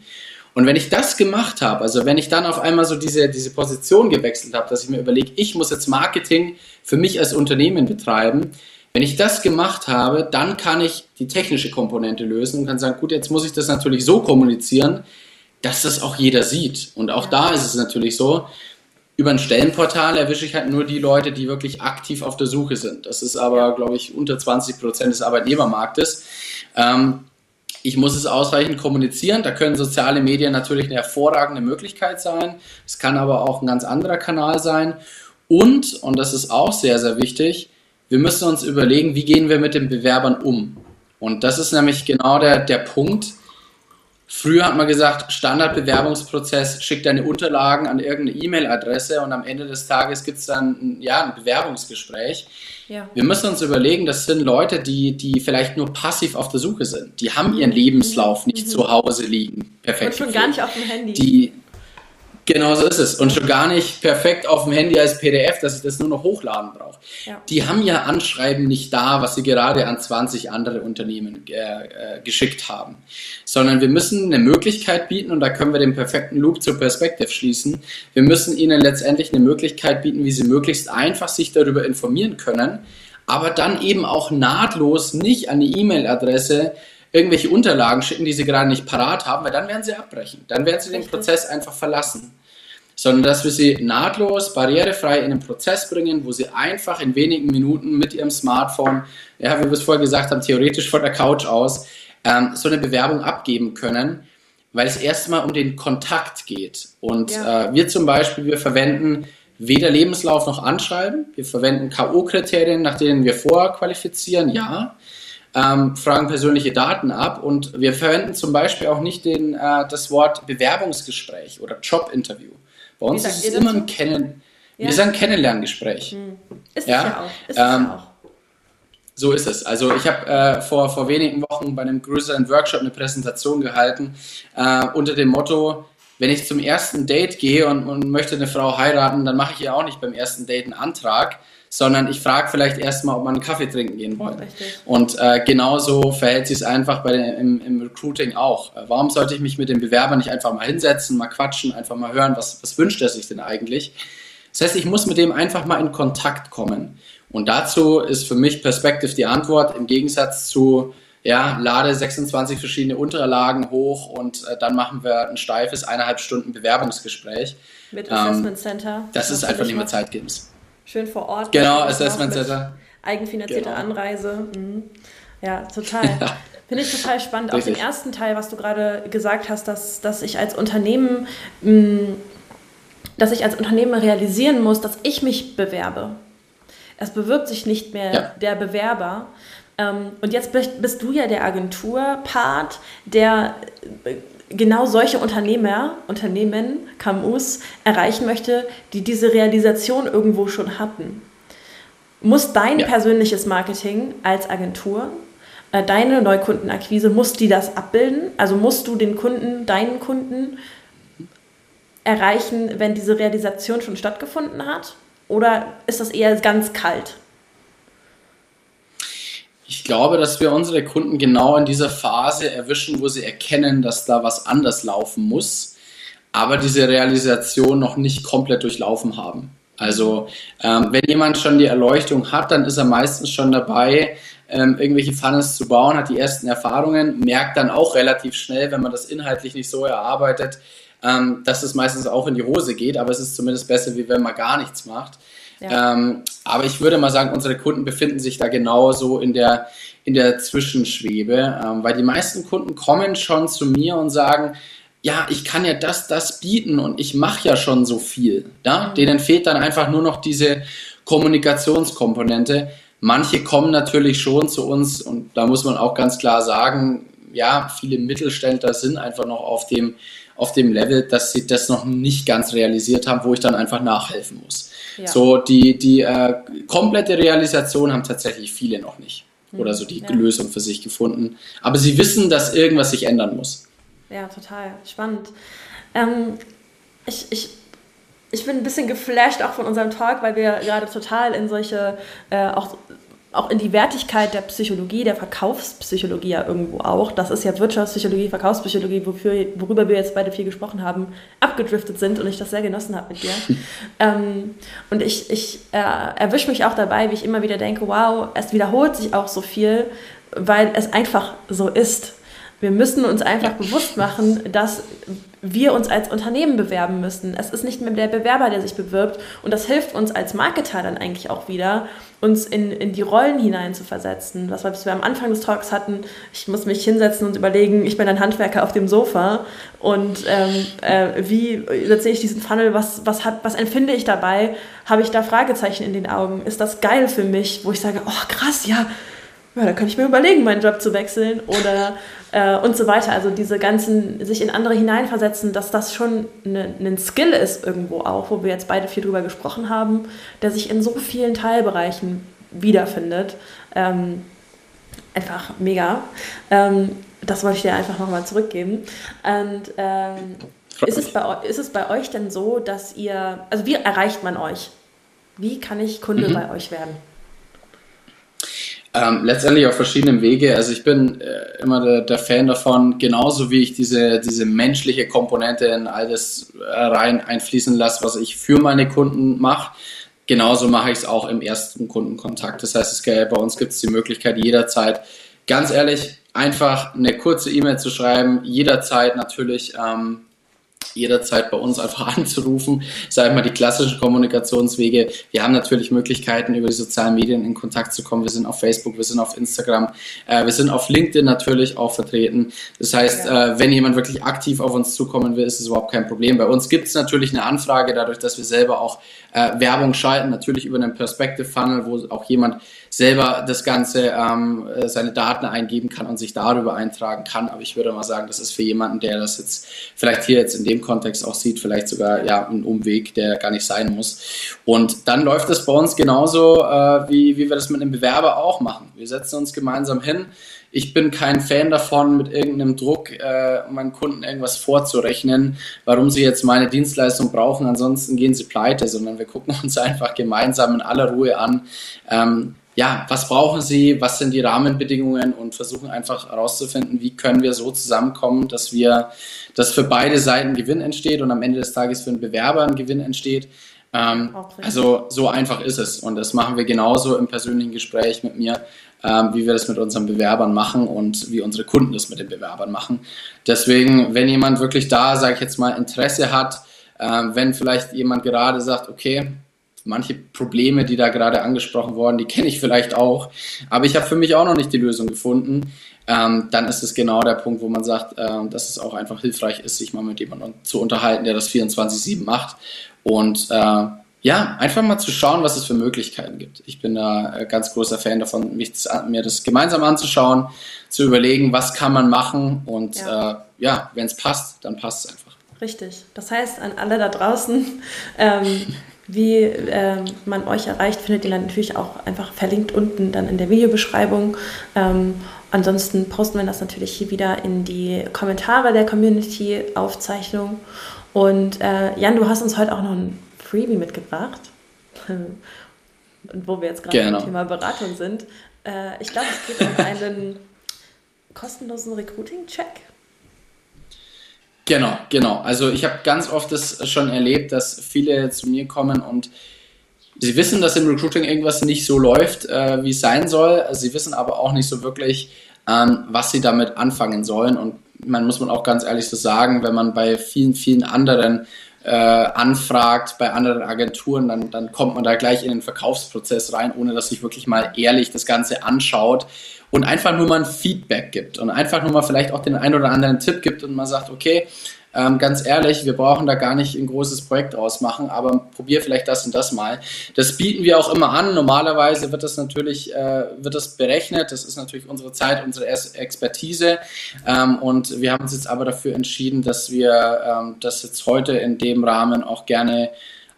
Speaker 2: Und wenn ich das gemacht habe, also wenn ich dann auf einmal so diese, diese Position gewechselt habe, dass ich mir überlege, ich muss jetzt Marketing für mich als Unternehmen betreiben, wenn ich das gemacht habe, dann kann ich die technische Komponente lösen und kann sagen, gut, jetzt muss ich das natürlich so kommunizieren, dass das auch jeder sieht. Und auch da ist es natürlich so, über ein Stellenportal erwische ich halt nur die Leute, die wirklich aktiv auf der Suche sind. Das ist aber, glaube ich, unter 20 Prozent des Arbeitnehmermarktes. Ähm, ich muss es ausreichend kommunizieren. Da können soziale Medien natürlich eine hervorragende Möglichkeit sein. Es kann aber auch ein ganz anderer Kanal sein. Und, und das ist auch sehr, sehr wichtig, wir müssen uns überlegen, wie gehen wir mit den Bewerbern um. Und das ist nämlich genau der, der Punkt, Früher hat man gesagt, Standardbewerbungsprozess, schick deine Unterlagen an irgendeine E-Mail-Adresse und am Ende des Tages gibt es dann ja, ein Bewerbungsgespräch. Ja. Wir müssen uns überlegen, das sind Leute, die, die vielleicht nur passiv auf der Suche sind. Die haben ihren Lebenslauf nicht mhm. zu Hause liegen.
Speaker 1: Perfekt. Und schon gar nicht auf dem Handy.
Speaker 2: Die, Genau so ist es. Und schon gar nicht perfekt auf dem Handy als PDF, dass ich das nur noch hochladen brauche. Ja. Die haben ja Anschreiben nicht da, was sie gerade an 20 andere Unternehmen äh, äh, geschickt haben. Sondern wir müssen eine Möglichkeit bieten, und da können wir den perfekten Loop zur Perspective schließen. Wir müssen ihnen letztendlich eine Möglichkeit bieten, wie sie möglichst einfach sich darüber informieren können, aber dann eben auch nahtlos nicht an die E-Mail-Adresse irgendwelche Unterlagen schicken, die sie gerade nicht parat haben, weil dann werden sie abbrechen. Dann werden sie den Prozess einfach verlassen. Sondern dass wir sie nahtlos, barrierefrei in den Prozess bringen, wo sie einfach in wenigen Minuten mit ihrem Smartphone, ja, wie wir es vorher gesagt haben, theoretisch von der Couch aus, ähm, so eine Bewerbung abgeben können, weil es erstmal um den Kontakt geht. Und ja. äh, wir zum Beispiel, wir verwenden weder Lebenslauf noch Anschreiben. Wir verwenden K.O.-Kriterien, nach denen wir vorqualifizieren, ja ähm, fragen persönliche Daten ab und wir verwenden zum Beispiel auch nicht den, äh, das Wort Bewerbungsgespräch oder Jobinterview. Bei uns ist es immer ein Kennen, ja. wir sagen Kennenlerngespräch. Hm. Ist ja? ja auch. Ist ähm, ja auch. So ist es. Also ich habe äh, vor, vor wenigen Wochen bei einem größeren Workshop eine Präsentation gehalten äh, unter dem Motto, wenn ich zum ersten Date gehe und, und möchte eine Frau heiraten, dann mache ich ihr auch nicht beim ersten Date einen Antrag, sondern ich frage vielleicht erstmal, ob man einen Kaffee trinken gehen wollen. Richtig. Und äh, genauso verhält sich es einfach bei den, im, im, Recruiting auch. Äh, warum sollte ich mich mit dem Bewerber nicht einfach mal hinsetzen, mal quatschen, einfach mal hören, was, was wünscht er sich denn eigentlich? Das heißt, ich muss mit dem einfach mal in Kontakt kommen. Und dazu ist für mich Perspective die Antwort im Gegensatz zu, ja, lade 26 verschiedene Unterlagen hoch und äh, dann machen wir ein steifes eineinhalb Stunden Bewerbungsgespräch.
Speaker 1: Mit Assessment ähm, Center.
Speaker 2: Das ist einfach nicht mehr zeitgebend
Speaker 1: schön vor Ort.
Speaker 2: Genau, Assessment Center.
Speaker 1: Eigenfinanzierte genau. Anreise. Mhm. Ja, total. <laughs> Ja. Finde ich total spannend. Richtig. Auch den ersten Teil, was du gerade gesagt hast, dass, dass ich als Unternehmen, mh, mm, dass ich als Unternehmen realisieren muss, dass ich mich bewerbe. Es bewirbt sich nicht mehr ja. der Bewerber. Ähm, und jetzt bist, bist du ja der Agenturpart, der genau solche Unternehmer, Unternehmen, KMUs erreichen möchte, die diese Realisation irgendwo schon hatten. Muss dein ja. persönliches Marketing als Agentur, äh, deine Neukundenakquise, muss die das abbilden? Also musst du den Kunden, deinen Kunden erreichen, wenn diese Realisation schon stattgefunden hat? Oder ist das eher ganz kalt?
Speaker 2: Ich glaube, dass wir unsere Kunden genau in dieser Phase erwischen, wo sie erkennen, dass da was anders laufen muss, aber diese Realisation noch nicht komplett durchlaufen haben. Also ähm, wenn jemand schon die Erleuchtung hat, dann ist er meistens schon dabei, ähm, irgendwelche Funnels zu bauen, hat die ersten Erfahrungen, merkt dann auch relativ schnell, wenn man das inhaltlich nicht so erarbeitet, ähm, dass es meistens auch in die Hose geht, aber es ist zumindest besser, wie wenn man gar nichts macht. Ja. Ähm, aber ich würde mal sagen, unsere Kunden befinden sich da genauso in der, in der Zwischenschwebe, ähm, weil die meisten Kunden kommen schon zu mir und sagen, ja, ich kann ja das, das bieten und ich mache ja schon so viel. Ja? Mhm. Denen fehlt dann einfach nur noch diese Kommunikationskomponente. Manche kommen natürlich schon zu uns und da muss man auch ganz klar sagen, ja, viele Mittelständler sind einfach noch auf dem, auf dem Level, dass sie das noch nicht ganz realisiert haben, wo ich dann einfach nachhelfen muss. Ja. So die, die äh, komplette Realisation haben tatsächlich viele noch nicht. Mhm. Oder so die ja. Lösung für sich gefunden. Aber sie wissen, dass irgendwas sich ändern muss.
Speaker 1: Ja, total spannend. Ähm, ich, ich, ich bin ein bisschen geflasht auch von unserem Talk, weil wir gerade total in solche, äh, auch, auch in die Wertigkeit der Psychologie, der Verkaufspsychologie ja irgendwo auch, das ist ja Wirtschaftspsychologie, Verkaufspsychologie, wofür, worüber wir jetzt beide viel gesprochen haben, abgedriftet sind und ich das sehr genossen habe mit dir. <laughs> ähm, und ich, ich äh, erwische mich auch dabei, wie ich immer wieder denke, wow, es wiederholt sich auch so viel, weil es einfach so ist. Wir müssen uns einfach bewusst machen, dass wir uns als Unternehmen bewerben müssen. Es ist nicht mehr der Bewerber, der sich bewirbt. Und das hilft uns als Marketer dann eigentlich auch wieder, uns in, in die Rollen hinein zu versetzen. Was wir am Anfang des Talks hatten, ich muss mich hinsetzen und überlegen, ich bin ein Handwerker auf dem Sofa und ähm, äh, wie setze ich diesen Funnel, was, was, hat, was empfinde ich dabei? Habe ich da Fragezeichen in den Augen? Ist das geil für mich, wo ich sage, oh krass, ja, ja, da kann ich mir überlegen, meinen Job zu wechseln oder äh, und so weiter. Also diese ganzen, sich in andere hineinversetzen, dass das schon ne, ein Skill ist irgendwo auch, wo wir jetzt beide viel drüber gesprochen haben, der sich in so vielen Teilbereichen wiederfindet. Ähm, einfach mega. Ähm, das wollte ich dir einfach nochmal zurückgeben. Und ähm, ist, es bei, ist es bei euch denn so, dass ihr, also wie erreicht man euch? Wie kann ich Kunde mhm. bei euch werden?
Speaker 2: Ähm, letztendlich auf verschiedenen Wege. Also ich bin äh, immer der, der, Fan davon, genauso wie ich diese, diese menschliche Komponente in all das äh, rein einfließen lasse, was ich für meine Kunden mache. Genauso mache ich es auch im ersten Kundenkontakt. Das heißt, es, bei uns gibt es die Möglichkeit jederzeit, ganz ehrlich, einfach eine kurze E-Mail zu schreiben, jederzeit natürlich ähm, jederzeit bei uns einfach <laughs> anzurufen. Sag ich mal, die klassischen Kommunikationswege. Wir haben natürlich Möglichkeiten, über die sozialen Medien in Kontakt zu kommen. Wir sind auf Facebook, wir sind auf Instagram, äh, wir sind auf LinkedIn natürlich auch vertreten. Das heißt, ja. äh, wenn jemand wirklich aktiv auf uns zukommen will, ist es überhaupt kein Problem. Bei uns gibt es natürlich eine Anfrage, dadurch, dass wir selber auch äh, Werbung schalten, natürlich über einen Perspective Funnel, wo auch jemand selber das Ganze, ähm, äh, seine Daten eingeben kann und sich darüber eintragen kann. Aber ich würde mal sagen, das ist für jemanden, der das jetzt vielleicht hier jetzt in dem Kontext auch sieht, vielleicht sogar ja ein Umweg, der gar nicht sein muss. Und dann läuft es bei uns genauso, äh, wie, wie wir das mit einem Bewerber auch machen. Wir setzen uns gemeinsam hin. Ich bin kein Fan davon, mit irgendeinem Druck äh, meinen Kunden irgendwas vorzurechnen, warum sie jetzt meine Dienstleistung brauchen, ansonsten gehen sie pleite, sondern wir gucken uns <laughs> einfach gemeinsam in aller Ruhe an, ähm, ja, was brauchen sie, was sind die Rahmenbedingungen und versuchen einfach herauszufinden, wie können wir so zusammenkommen, dass wir, dass für beide Seiten Gewinn entsteht und am Ende des Tages für einen Bewerber ein Gewinn entsteht. Ähm, also so einfach ist es und das machen wir genauso im persönlichen Gespräch mit mir, ähm, wie wir das mit unseren Bewerbern machen und wie unsere Kunden das mit den Bewerbern machen. Deswegen, wenn jemand wirklich da, sage ich jetzt mal, Interesse hat, äh, wenn vielleicht jemand gerade sagt, okay, manche Probleme, die da gerade angesprochen wurden, die kenne ich vielleicht auch, aber ich habe für mich auch noch nicht die Lösung gefunden. Ähm, dann ist es genau der Punkt, wo man sagt, äh, dass es auch einfach hilfreich ist, sich mal mit jemandem zu unterhalten, der das 24-7 macht und äh, ja, einfach mal zu schauen, was es für Möglichkeiten gibt. Ich bin da äh, ganz großer Fan davon, mich, mir das gemeinsam anzuschauen, zu überlegen, was kann man machen und ja, äh, ja wenn es passt, dann passt es einfach.
Speaker 1: Richtig. Das heißt, an alle da draußen, <laughs> ähm, wie äh, man euch erreicht, findet ihr dann natürlich auch einfach verlinkt unten dann in der Videobeschreibung. Ähm, ansonsten posten wir das natürlich hier wieder in die Kommentare der Community-Aufzeichnung. Und äh, Jan, du hast uns heute auch noch ein Freebie mitgebracht. Und <laughs> wo wir jetzt gerade genau. beim Thema Beratung sind. Äh, ich glaube, es geht um <laughs> einen kostenlosen Recruiting-Check.
Speaker 2: Genau, genau. Also ich habe ganz oft das schon erlebt, dass viele zu mir kommen und sie wissen, dass im Recruiting irgendwas nicht so läuft, äh, wie es sein soll. Sie wissen aber auch nicht so wirklich, ähm, was sie damit anfangen sollen. Und man muss man auch ganz ehrlich so sagen, wenn man bei vielen, vielen anderen äh, anfragt, bei anderen Agenturen, dann, dann kommt man da gleich in den Verkaufsprozess rein, ohne dass sich wirklich mal ehrlich das Ganze anschaut und einfach nur mal ein Feedback gibt und einfach nur mal vielleicht auch den einen oder anderen Tipp gibt und man sagt, okay, ähm, ganz ehrlich, wir brauchen da gar nicht ein großes Projekt ausmachen, aber probier vielleicht das und das mal. Das bieten wir auch immer an. Normalerweise wird das natürlich äh, wird das berechnet. Das ist natürlich unsere Zeit, unsere Expertise. Ähm, und wir haben uns jetzt aber dafür entschieden, dass wir ähm, das jetzt heute in dem Rahmen auch gerne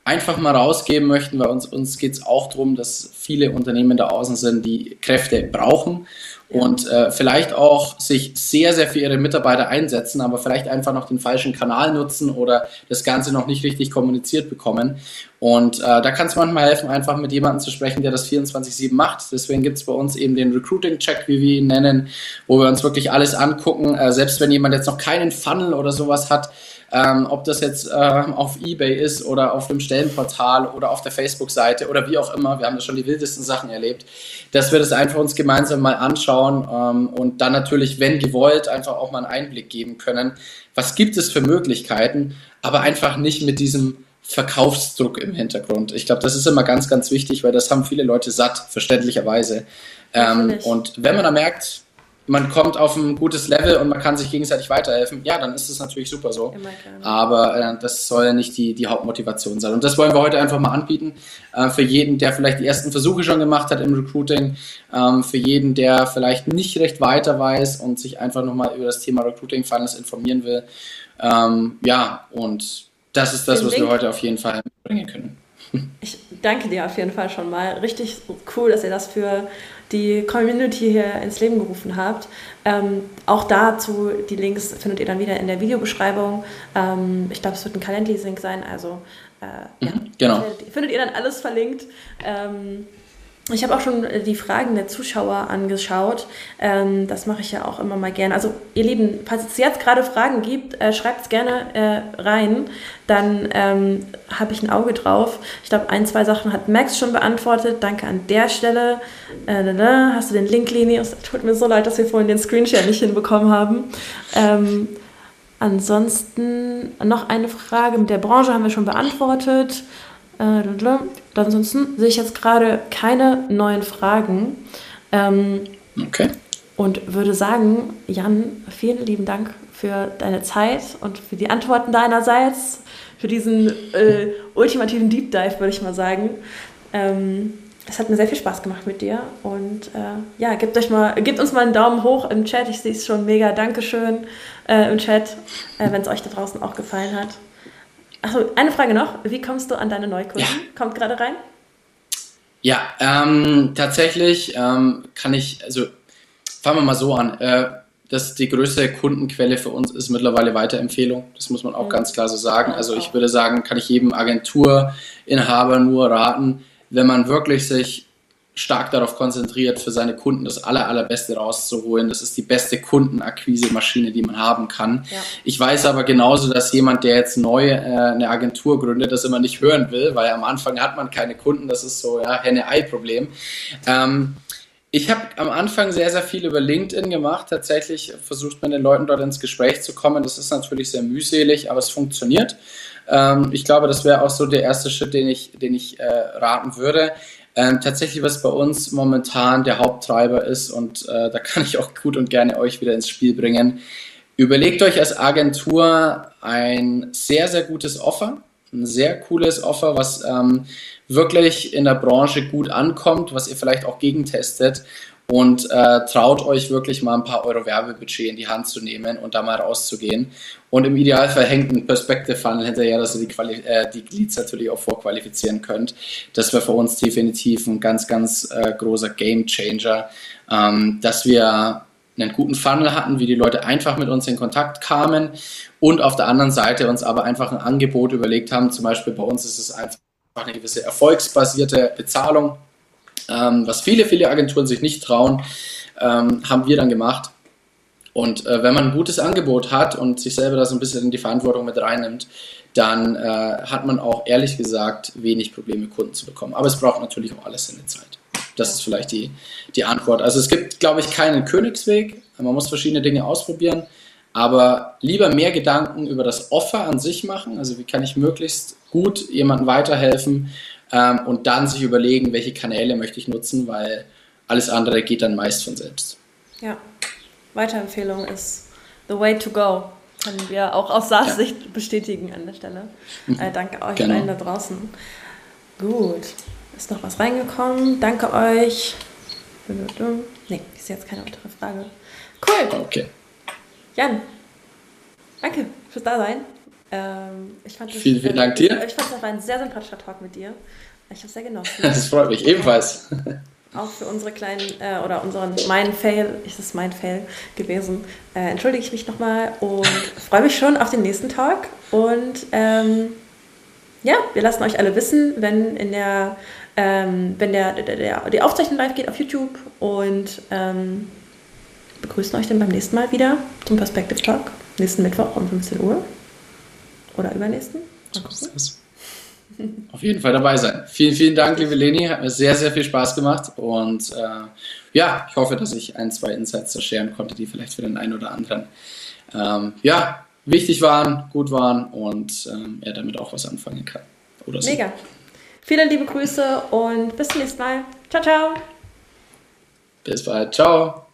Speaker 2: einfach mal rausgeben möchten, weil uns, uns geht es auch darum, dass viele Unternehmen da außen sind, die Kräfte brauchen und äh, vielleicht auch sich sehr, sehr für ihre Mitarbeiter einsetzen, aber vielleicht einfach noch den falschen Kanal nutzen oder das Ganze noch nicht richtig kommuniziert bekommen. Und äh, da kann es manchmal helfen, einfach mit jemandem zu sprechen, der das 24-7 macht. Deswegen gibt es bei uns eben den Recruiting-Check, wie wir ihn nennen, wo wir uns wirklich alles angucken. Äh, selbst wenn jemand jetzt noch keinen Funnel oder sowas hat, ähm, ob das jetzt äh, auf Ebay ist oder auf dem Stellenportal oder auf der Facebook-Seite oder wie auch immer. Wir haben da schon die wildesten Sachen erlebt, dass wir das einfach uns gemeinsam mal anschauen ähm, und dann natürlich, wenn gewollt, einfach auch mal einen Einblick geben können. Was gibt es für Möglichkeiten, aber einfach nicht mit diesem Verkaufsdruck im Hintergrund. Ich glaube, das ist immer ganz, ganz wichtig, weil das haben viele Leute satt, verständlicherweise. Ähm, und wenn man da merkt, man kommt auf ein gutes Level und man kann sich gegenseitig weiterhelfen, ja, dann ist es natürlich super so. Aber äh, das soll nicht die, die Hauptmotivation sein. Und das wollen wir heute einfach mal anbieten. Äh, für jeden, der vielleicht die ersten Versuche schon gemacht hat im Recruiting, ähm, für jeden, der vielleicht nicht recht weiter weiß und sich einfach nochmal über das Thema Recruiting Finance informieren will. Ähm, ja, und das ist das, Den was Link. wir heute auf jeden Fall bringen können.
Speaker 1: Ich danke dir auf jeden Fall schon mal. Richtig cool, dass ihr das für die Community hier ins Leben gerufen habt. Ähm, auch dazu, die Links findet ihr dann wieder in der Videobeschreibung. Ähm, ich glaube, es wird ein Calendly-Sync sein, also äh, ja, mhm, genau. findet ihr dann alles verlinkt. Ähm, ich habe auch schon äh, die Fragen der Zuschauer angeschaut. Ähm, das mache ich ja auch immer mal gerne. Also ihr Lieben, falls es jetzt gerade Fragen gibt, äh, schreibt es gerne äh, rein. Dann ähm, habe ich ein Auge drauf. Ich glaube, ein, zwei Sachen hat Max schon beantwortet. Danke an der Stelle. Äh, hast du den Link, Leni? Es tut mir so leid, dass wir vorhin den Screenshot nicht hinbekommen haben. Ähm, ansonsten noch eine Frage mit der Branche haben wir schon beantwortet. Äh, ansonsten sehe ich jetzt gerade keine neuen Fragen. Ähm, okay. Und würde sagen, Jan, vielen lieben Dank für deine Zeit und für die Antworten deinerseits, für diesen äh, ultimativen Deep Dive, würde ich mal sagen. Ähm, es hat mir sehr viel Spaß gemacht mit dir. Und äh, ja, gebt, euch mal, gebt uns mal einen Daumen hoch im Chat. Ich sehe es schon mega. Dankeschön äh, im Chat, äh, wenn es euch da draußen auch gefallen hat. Achso, eine Frage noch. Wie kommst du an deine Neukunden? Ja. Kommt gerade rein?
Speaker 2: Ja, ähm, tatsächlich ähm, kann ich, also fangen wir mal so an. Äh, dass die größte Kundenquelle für uns ist mittlerweile Weiterempfehlung. Das muss man auch mhm. ganz klar so sagen. Also ich würde sagen, kann ich jedem Agenturinhaber nur raten, wenn man wirklich sich stark darauf konzentriert, für seine Kunden das aller, allerbeste rauszuholen. Das ist die beste Kundenakquise-Maschine, die man haben kann. Ja. Ich weiß aber genauso, dass jemand, der jetzt neu äh, eine Agentur gründet, das immer nicht hören will, weil am Anfang hat man keine Kunden. Das ist so, ja, Henne-Ei-Problem. Ähm, ich habe am Anfang sehr, sehr viel über LinkedIn gemacht. Tatsächlich versucht man den Leuten dort ins Gespräch zu kommen. Das ist natürlich sehr mühselig, aber es funktioniert. Ähm, ich glaube, das wäre auch so der erste Schritt, den ich, den ich äh, raten würde. Ähm, tatsächlich, was bei uns momentan der Haupttreiber ist, und äh, da kann ich auch gut und gerne euch wieder ins Spiel bringen, überlegt euch als Agentur ein sehr, sehr gutes Offer, ein sehr cooles Offer, was ähm, wirklich in der Branche gut ankommt, was ihr vielleicht auch gegentestet und äh, traut euch wirklich mal ein paar Euro Werbebudget in die Hand zu nehmen und da mal rauszugehen. Und im Idealfall hängt ein Perspective Funnel hinterher, dass ihr die, Quali äh, die Leads natürlich auch vorqualifizieren könnt. Das wäre für uns definitiv ein ganz, ganz äh, großer Game Changer, ähm, dass wir einen guten Funnel hatten, wie die Leute einfach mit uns in Kontakt kamen und auf der anderen Seite uns aber einfach ein Angebot überlegt haben. Zum Beispiel bei uns ist es einfach eine gewisse erfolgsbasierte Bezahlung, ähm, was viele, viele Agenturen sich nicht trauen, ähm, haben wir dann gemacht. Und äh, wenn man ein gutes Angebot hat und sich selber da so ein bisschen in die Verantwortung mit reinnimmt, dann äh, hat man auch ehrlich gesagt wenig Probleme, Kunden zu bekommen. Aber es braucht natürlich auch alles seine Zeit. Das ist vielleicht die, die Antwort. Also es gibt, glaube ich, keinen Königsweg. Man muss verschiedene Dinge ausprobieren. Aber lieber mehr Gedanken über das Offer an sich machen. Also wie kann ich möglichst gut jemandem weiterhelfen ähm, und dann sich überlegen, welche Kanäle möchte ich nutzen, weil alles andere geht dann meist von selbst.
Speaker 1: Ja, Weiterempfehlung ist the way to go. Können wir auch aus SaaS-Sicht ja. bestätigen an der Stelle. Mhm. Äh, danke euch genau. allen da draußen. Gut. Ist noch was reingekommen? Danke euch. Nee, sehe jetzt keine weitere Frage. Cool.
Speaker 2: Okay.
Speaker 1: Jan, danke fürs Dasein. Ähm, ich fand
Speaker 2: das, vielen, vielen Dank dir.
Speaker 1: Ich fand, war ein sehr sympathischer Talk mit dir. Ich habe es sehr genossen. <laughs>
Speaker 2: das freut mich ebenfalls.
Speaker 1: Auch für unsere kleinen, äh, oder unseren, mein Fail, ist es mein Fail gewesen, äh, entschuldige ich mich nochmal und <laughs> freue mich schon auf den nächsten Talk. Und ähm, ja, wir lassen euch alle wissen, wenn in der, ähm, wenn der, der, der, die Aufzeichnung live geht auf YouTube und ähm, begrüßen euch dann beim nächsten Mal wieder zum Perspective Talk. Nächsten Mittwoch um 15 Uhr. Oder übernächsten.
Speaker 2: Auf jeden Fall dabei sein. Vielen, vielen Dank, liebe Leni. Hat mir sehr, sehr viel Spaß gemacht. Und äh, ja, ich hoffe, dass ich ein, zwei Insights scheren konnte, die vielleicht für den einen oder anderen ähm, ja, wichtig waren, gut waren und ähm, er damit auch was anfangen kann.
Speaker 1: Oder so. Mega. Viele liebe Grüße und bis zum nächsten Mal. Ciao, ciao.
Speaker 2: Bis bald. Ciao.